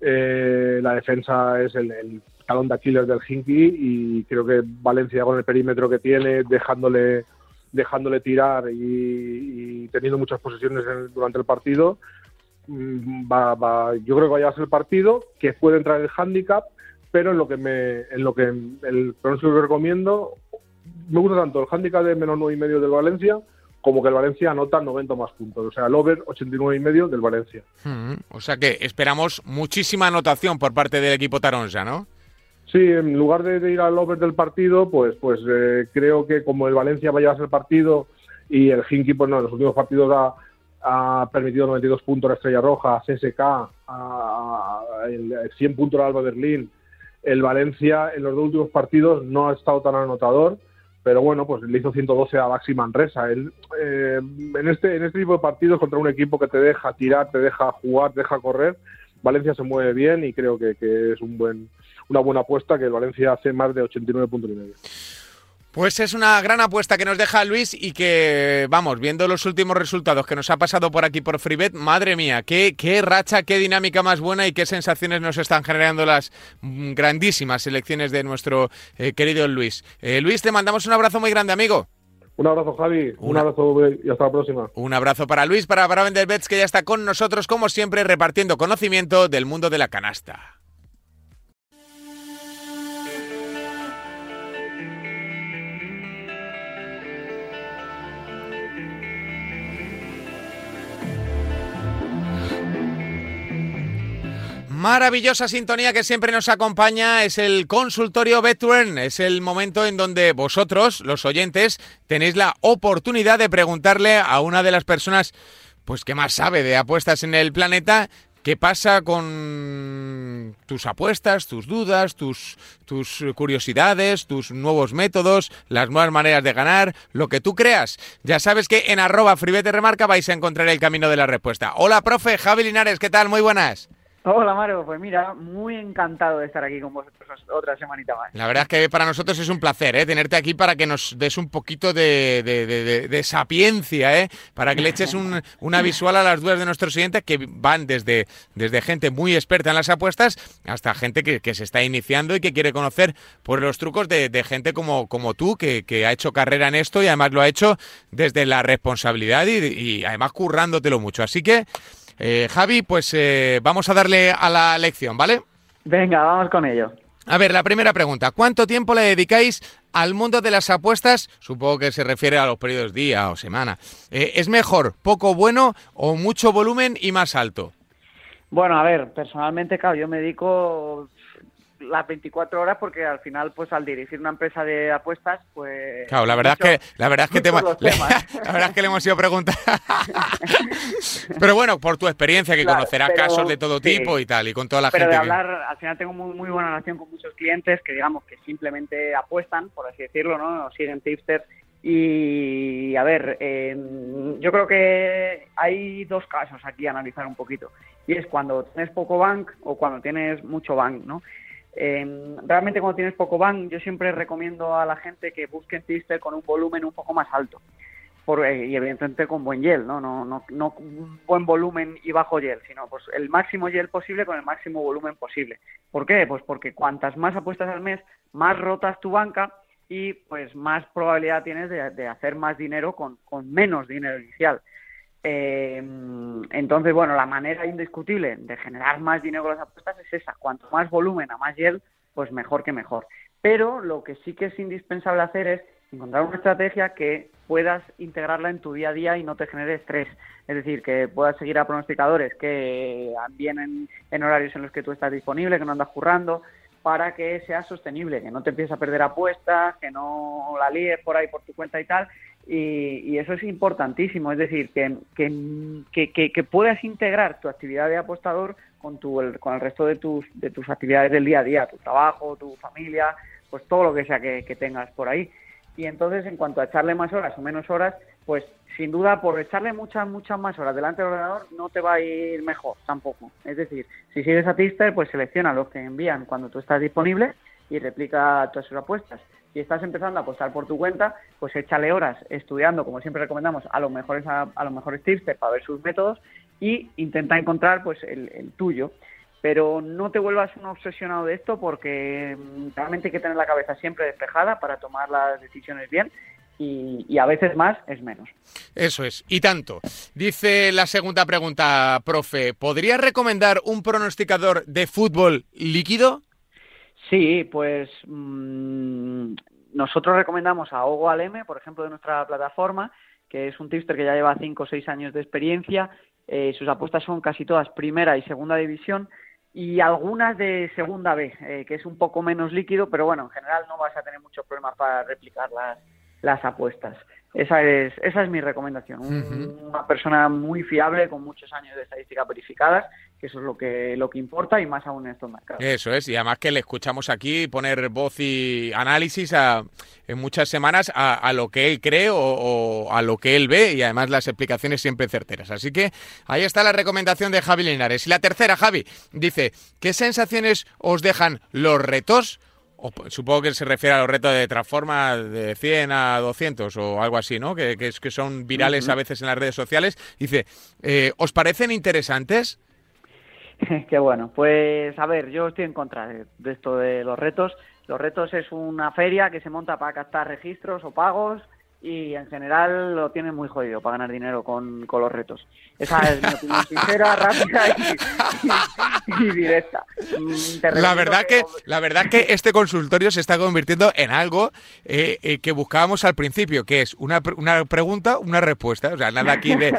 eh, la defensa es el, talón de Aquiles del Hinky y creo que Valencia con el perímetro que tiene, dejándole dejándole tirar y, teniendo muchas posesiones durante el partido, mm, va, va, yo creo que vaya a ser el partido que puede entrar el handicap, pero en lo que me, en lo que el pronóstico que recomiendo, me gusta tanto el handicap de menos nueve y medio del Valencia como que el Valencia anota 90 más puntos. O sea, el over 89 y medio del Valencia. Hmm, o sea que esperamos muchísima anotación por parte del equipo Taronja, ¿no? Sí, en lugar de, ir al over del partido, pues, pues eh, creo que como el Valencia va a llevarse el partido y el Hinky, pues no, en los últimos partidos ha, ha permitido 92 puntos a Estrella Roja, a CSK, a, 100 puntos al Alba Berlín. El Valencia en los dos últimos partidos no ha estado tan anotador, pero bueno, pues le hizo 112 a Baxi Manresa. Él, eh, en, este, en este tipo de partidos contra un equipo que te deja tirar, te deja jugar, te deja correr, Valencia se mueve bien y creo que, que es un buen, una buena apuesta que Valencia hace más de 89 puntos y medio. Pues es una gran apuesta que nos deja Luis y que, vamos, viendo los últimos resultados que nos ha pasado por aquí por Freebet, madre mía, qué, qué racha, qué dinámica más buena y qué sensaciones nos están generando las grandísimas selecciones de nuestro eh, querido Luis. Eh, Luis, te mandamos un abrazo muy grande, amigo. Un abrazo, Javi. Un abrazo y hasta la próxima. Un abrazo para Luis, para, Bets, que ya está con nosotros, como siempre, repartiendo conocimiento del mundo de la canasta. Maravillosa sintonía que siempre nos acompaña es el consultorio Betwern. Es el momento en donde vosotros, los oyentes, tenéis la oportunidad de preguntarle a una de las personas pues que más sabe de apuestas en el planeta ¿Qué pasa con tus apuestas, tus dudas, tus, tus curiosidades, tus nuevos métodos, las nuevas maneras de ganar, lo que tú creas? Ya sabes que en arroba fribete remarca vais a encontrar el camino de la respuesta. Hola, profe, Javi Linares, ¿qué tal? Muy buenas. Hola Mario, pues mira, muy encantado de estar aquí con vosotros otra semanita más. La verdad es que para nosotros es un placer ¿eh? tenerte aquí para que nos des un poquito de, sapiencia, ¿eh? para que le eches una visual a las dudas de nuestros siguientes que van desde, desde gente muy experta en las apuestas hasta gente que, se está iniciando y que quiere conocer por los trucos de, gente como, como tú, que, ha hecho carrera en esto y además lo ha hecho desde la responsabilidad y, y además currándotelo mucho. Así que... Eh, Javi, pues eh, vamos a darle a la lección, ¿vale? Venga, vamos con ello. A ver, la primera pregunta. ¿Cuánto tiempo le dedicáis al mundo de las apuestas? Supongo que se refiere a los periodos día o semana. Eh, ¿Es mejor poco bueno o mucho volumen y más alto? Bueno, a ver, personalmente, claro, yo me dedico las 24 horas porque al final pues al dirigir una empresa de apuestas pues claro la verdad es que la verdad es que [laughs] te, [laughs] la verdad es que le hemos ido a preguntar. [laughs] Pero bueno por tu experiencia que conocerás casos de todo tipo y tal y con toda la pero gente de hablar al final tengo muy, muy buena relación con muchos clientes que digamos que simplemente apuestan por así decirlo no siguen tipsters y a ver, yo creo que hay dos casos aquí a analizar un poquito. Y es cuando tienes poco bank o cuando tienes mucho bank, ¿no? Eh, realmente cuando tienes poco ban, yo siempre recomiendo a la gente que busquen Twister con un volumen un poco más alto. Por, eh, y evidentemente con buen gel, ¿no? No, no, no buen volumen y bajo gel, sino pues el máximo gel posible con el máximo volumen posible. ¿Por qué? Pues porque cuantas más apuestas al mes, más rotas tu banca y pues más probabilidad tienes de, hacer más dinero con menos dinero inicial. Eh, entonces, bueno, la manera indiscutible de generar más dinero con las apuestas es esa. Cuanto más volumen a más gel, pues mejor que mejor. Pero lo que sí que es indispensable hacer es encontrar una estrategia que puedas integrarla en tu día a día y no te genere estrés. Es decir, que puedas seguir a pronosticadores que vienen en horarios en los que tú estás disponible, que no andas currando, para que sea sostenible, que no te empieces a perder apuestas, que no la líes por ahí por tu cuenta y tal, y, eso es importantísimo, es decir, que, que, que, puedas integrar tu actividad de apostador con, tu, el, con el resto de tus, de tus actividades del día a día, tu trabajo, tu familia, pues todo lo que sea que, tengas por ahí. Y entonces, en cuanto a echarle más horas o menos horas, pues sin duda por echarle muchas, muchas más horas delante del ordenador no te va a ir mejor tampoco. Es decir, si sigues a Tister, pues selecciona los que envían cuando tú estás disponible y replica todas sus apuestas y estás empezando a apostar por tu cuenta, pues échale horas estudiando, como siempre recomendamos, a los mejores a, los mejores tips para ver sus métodos y intenta encontrar pues el, tuyo. Pero no te vuelvas un obsesionado de esto porque mm, realmente hay que tener la cabeza siempre despejada para tomar las decisiones bien y, y, a veces más es menos. Eso es, y tanto. Dice la segunda pregunta, profe, ¿podría recomendar un pronosticador de fútbol líquido? Sí, pues mm, nosotros recomendamos a Ogo Aleme, por ejemplo, de nuestra plataforma, que es un tipster que ya lleva 5 o 6 años de experiencia. Eh, sus apuestas son casi todas primera y segunda división. y algunas de segunda B, eh, que es un poco menos líquido, pero bueno, en general no vas a tener muchos problemas para replicar las, las apuestas. Esa es, esa es mi recomendación. Una persona muy fiable, con muchos años de estadísticas verificadas, que eso es lo que, lo que importa y más aún en estos mercados. Eso es, y además que le escuchamos aquí poner voz y análisis a, en muchas semanas a, lo que él cree o, a lo que él ve y además las explicaciones siempre certeras. Así que ahí está la recomendación de Javi Linares. Y la tercera, Javi, dice, ¿qué sensaciones os dejan los retos? supongo que se refiere a los retos de transforma de 100 a 200 o algo así, ¿no? Que, que, que son virales a veces en las redes sociales. Dice, eh, ¿os parecen interesantes? [laughs] Qué bueno. Pues a ver, yo estoy en contra de, esto de los retos. Los retos es una feria que se monta para captar registros o pagos y en general lo tienen muy jodido para ganar dinero con, con los retos. Esa es mi opinión sincera, [laughs] rápida y, directa. Mm, la verdad que, la verdad que este consultorio se está convirtiendo en algo eh, eh, que buscábamos al principio, que es una, una pregunta, una respuesta. O sea, nada aquí de,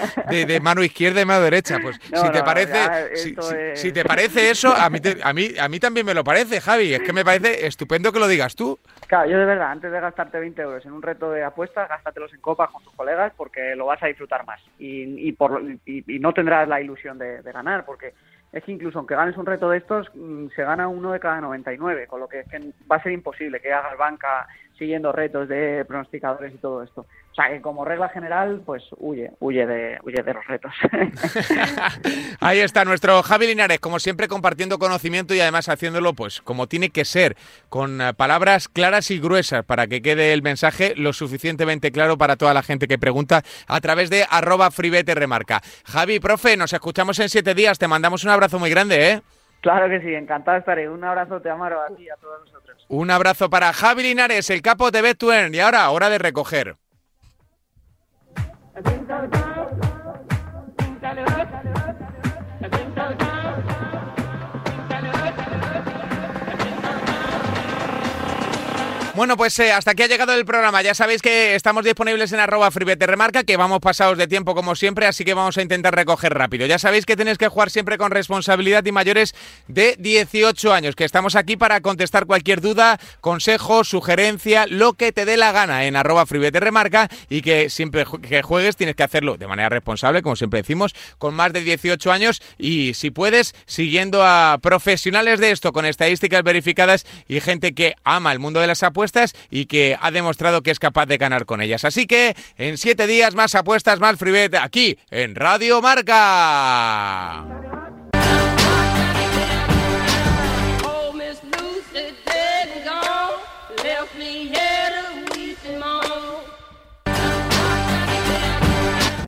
de, mano izquierda y mano derecha. Pues si te parece, si, si, te parece eso, a mí, a mí a mí también me lo parece, Javi. Es que me parece estupendo que lo digas tú. Claro, yo de verdad, antes de gastarte 20 euros en un reto de apuestas, gástatelos en copas con tus colegas porque lo vas a disfrutar más y, y, por, y, no tendrás la ilusión de, de, ganar porque es que incluso aunque ganes un reto de estos, mm, se gana uno de cada 99, con lo que es que va a ser imposible que hagas banca siguiendo retos de pronosticadores y todo esto. O sea, que como regla general, pues huye, huye de, huye de los retos. [laughs] Ahí está nuestro Javi Linares, como siempre compartiendo conocimiento y además haciéndolo pues como tiene que ser, con eh, palabras claras y gruesas para que quede el mensaje lo suficientemente claro para toda la gente que pregunta a través de arroba fribete remarca. Javi, profe, nos escuchamos en siete días, te mandamos un abrazo muy grande, ¿eh? Claro que sí, encantado estaré. Un abrazo, te amaro a ti y a todos nosotros. Un abrazo para Javi Linares, el capo de bet Y ahora, hora de recoger. I think that Bueno, pues eh, hasta aquí ha llegado el programa. Ya sabéis que estamos disponibles en arroba remarca, que vamos pasados de tiempo como siempre, así que vamos a intentar recoger rápido. Ya sabéis que tenéis que jugar siempre con responsabilidad y mayores de 18 años, que estamos aquí para contestar cualquier duda, consejo, sugerencia, lo que te dé la gana en arroba remarca y que siempre que juegues tienes que hacerlo de manera responsable, como siempre decimos, con más de 18 años y si puedes, siguiendo a profesionales de esto, con estadísticas verificadas y gente que ama el mundo de las y que ha demostrado que es capaz de ganar con ellas. Así que en siete días más apuestas, más freebet aquí en Radio Marca.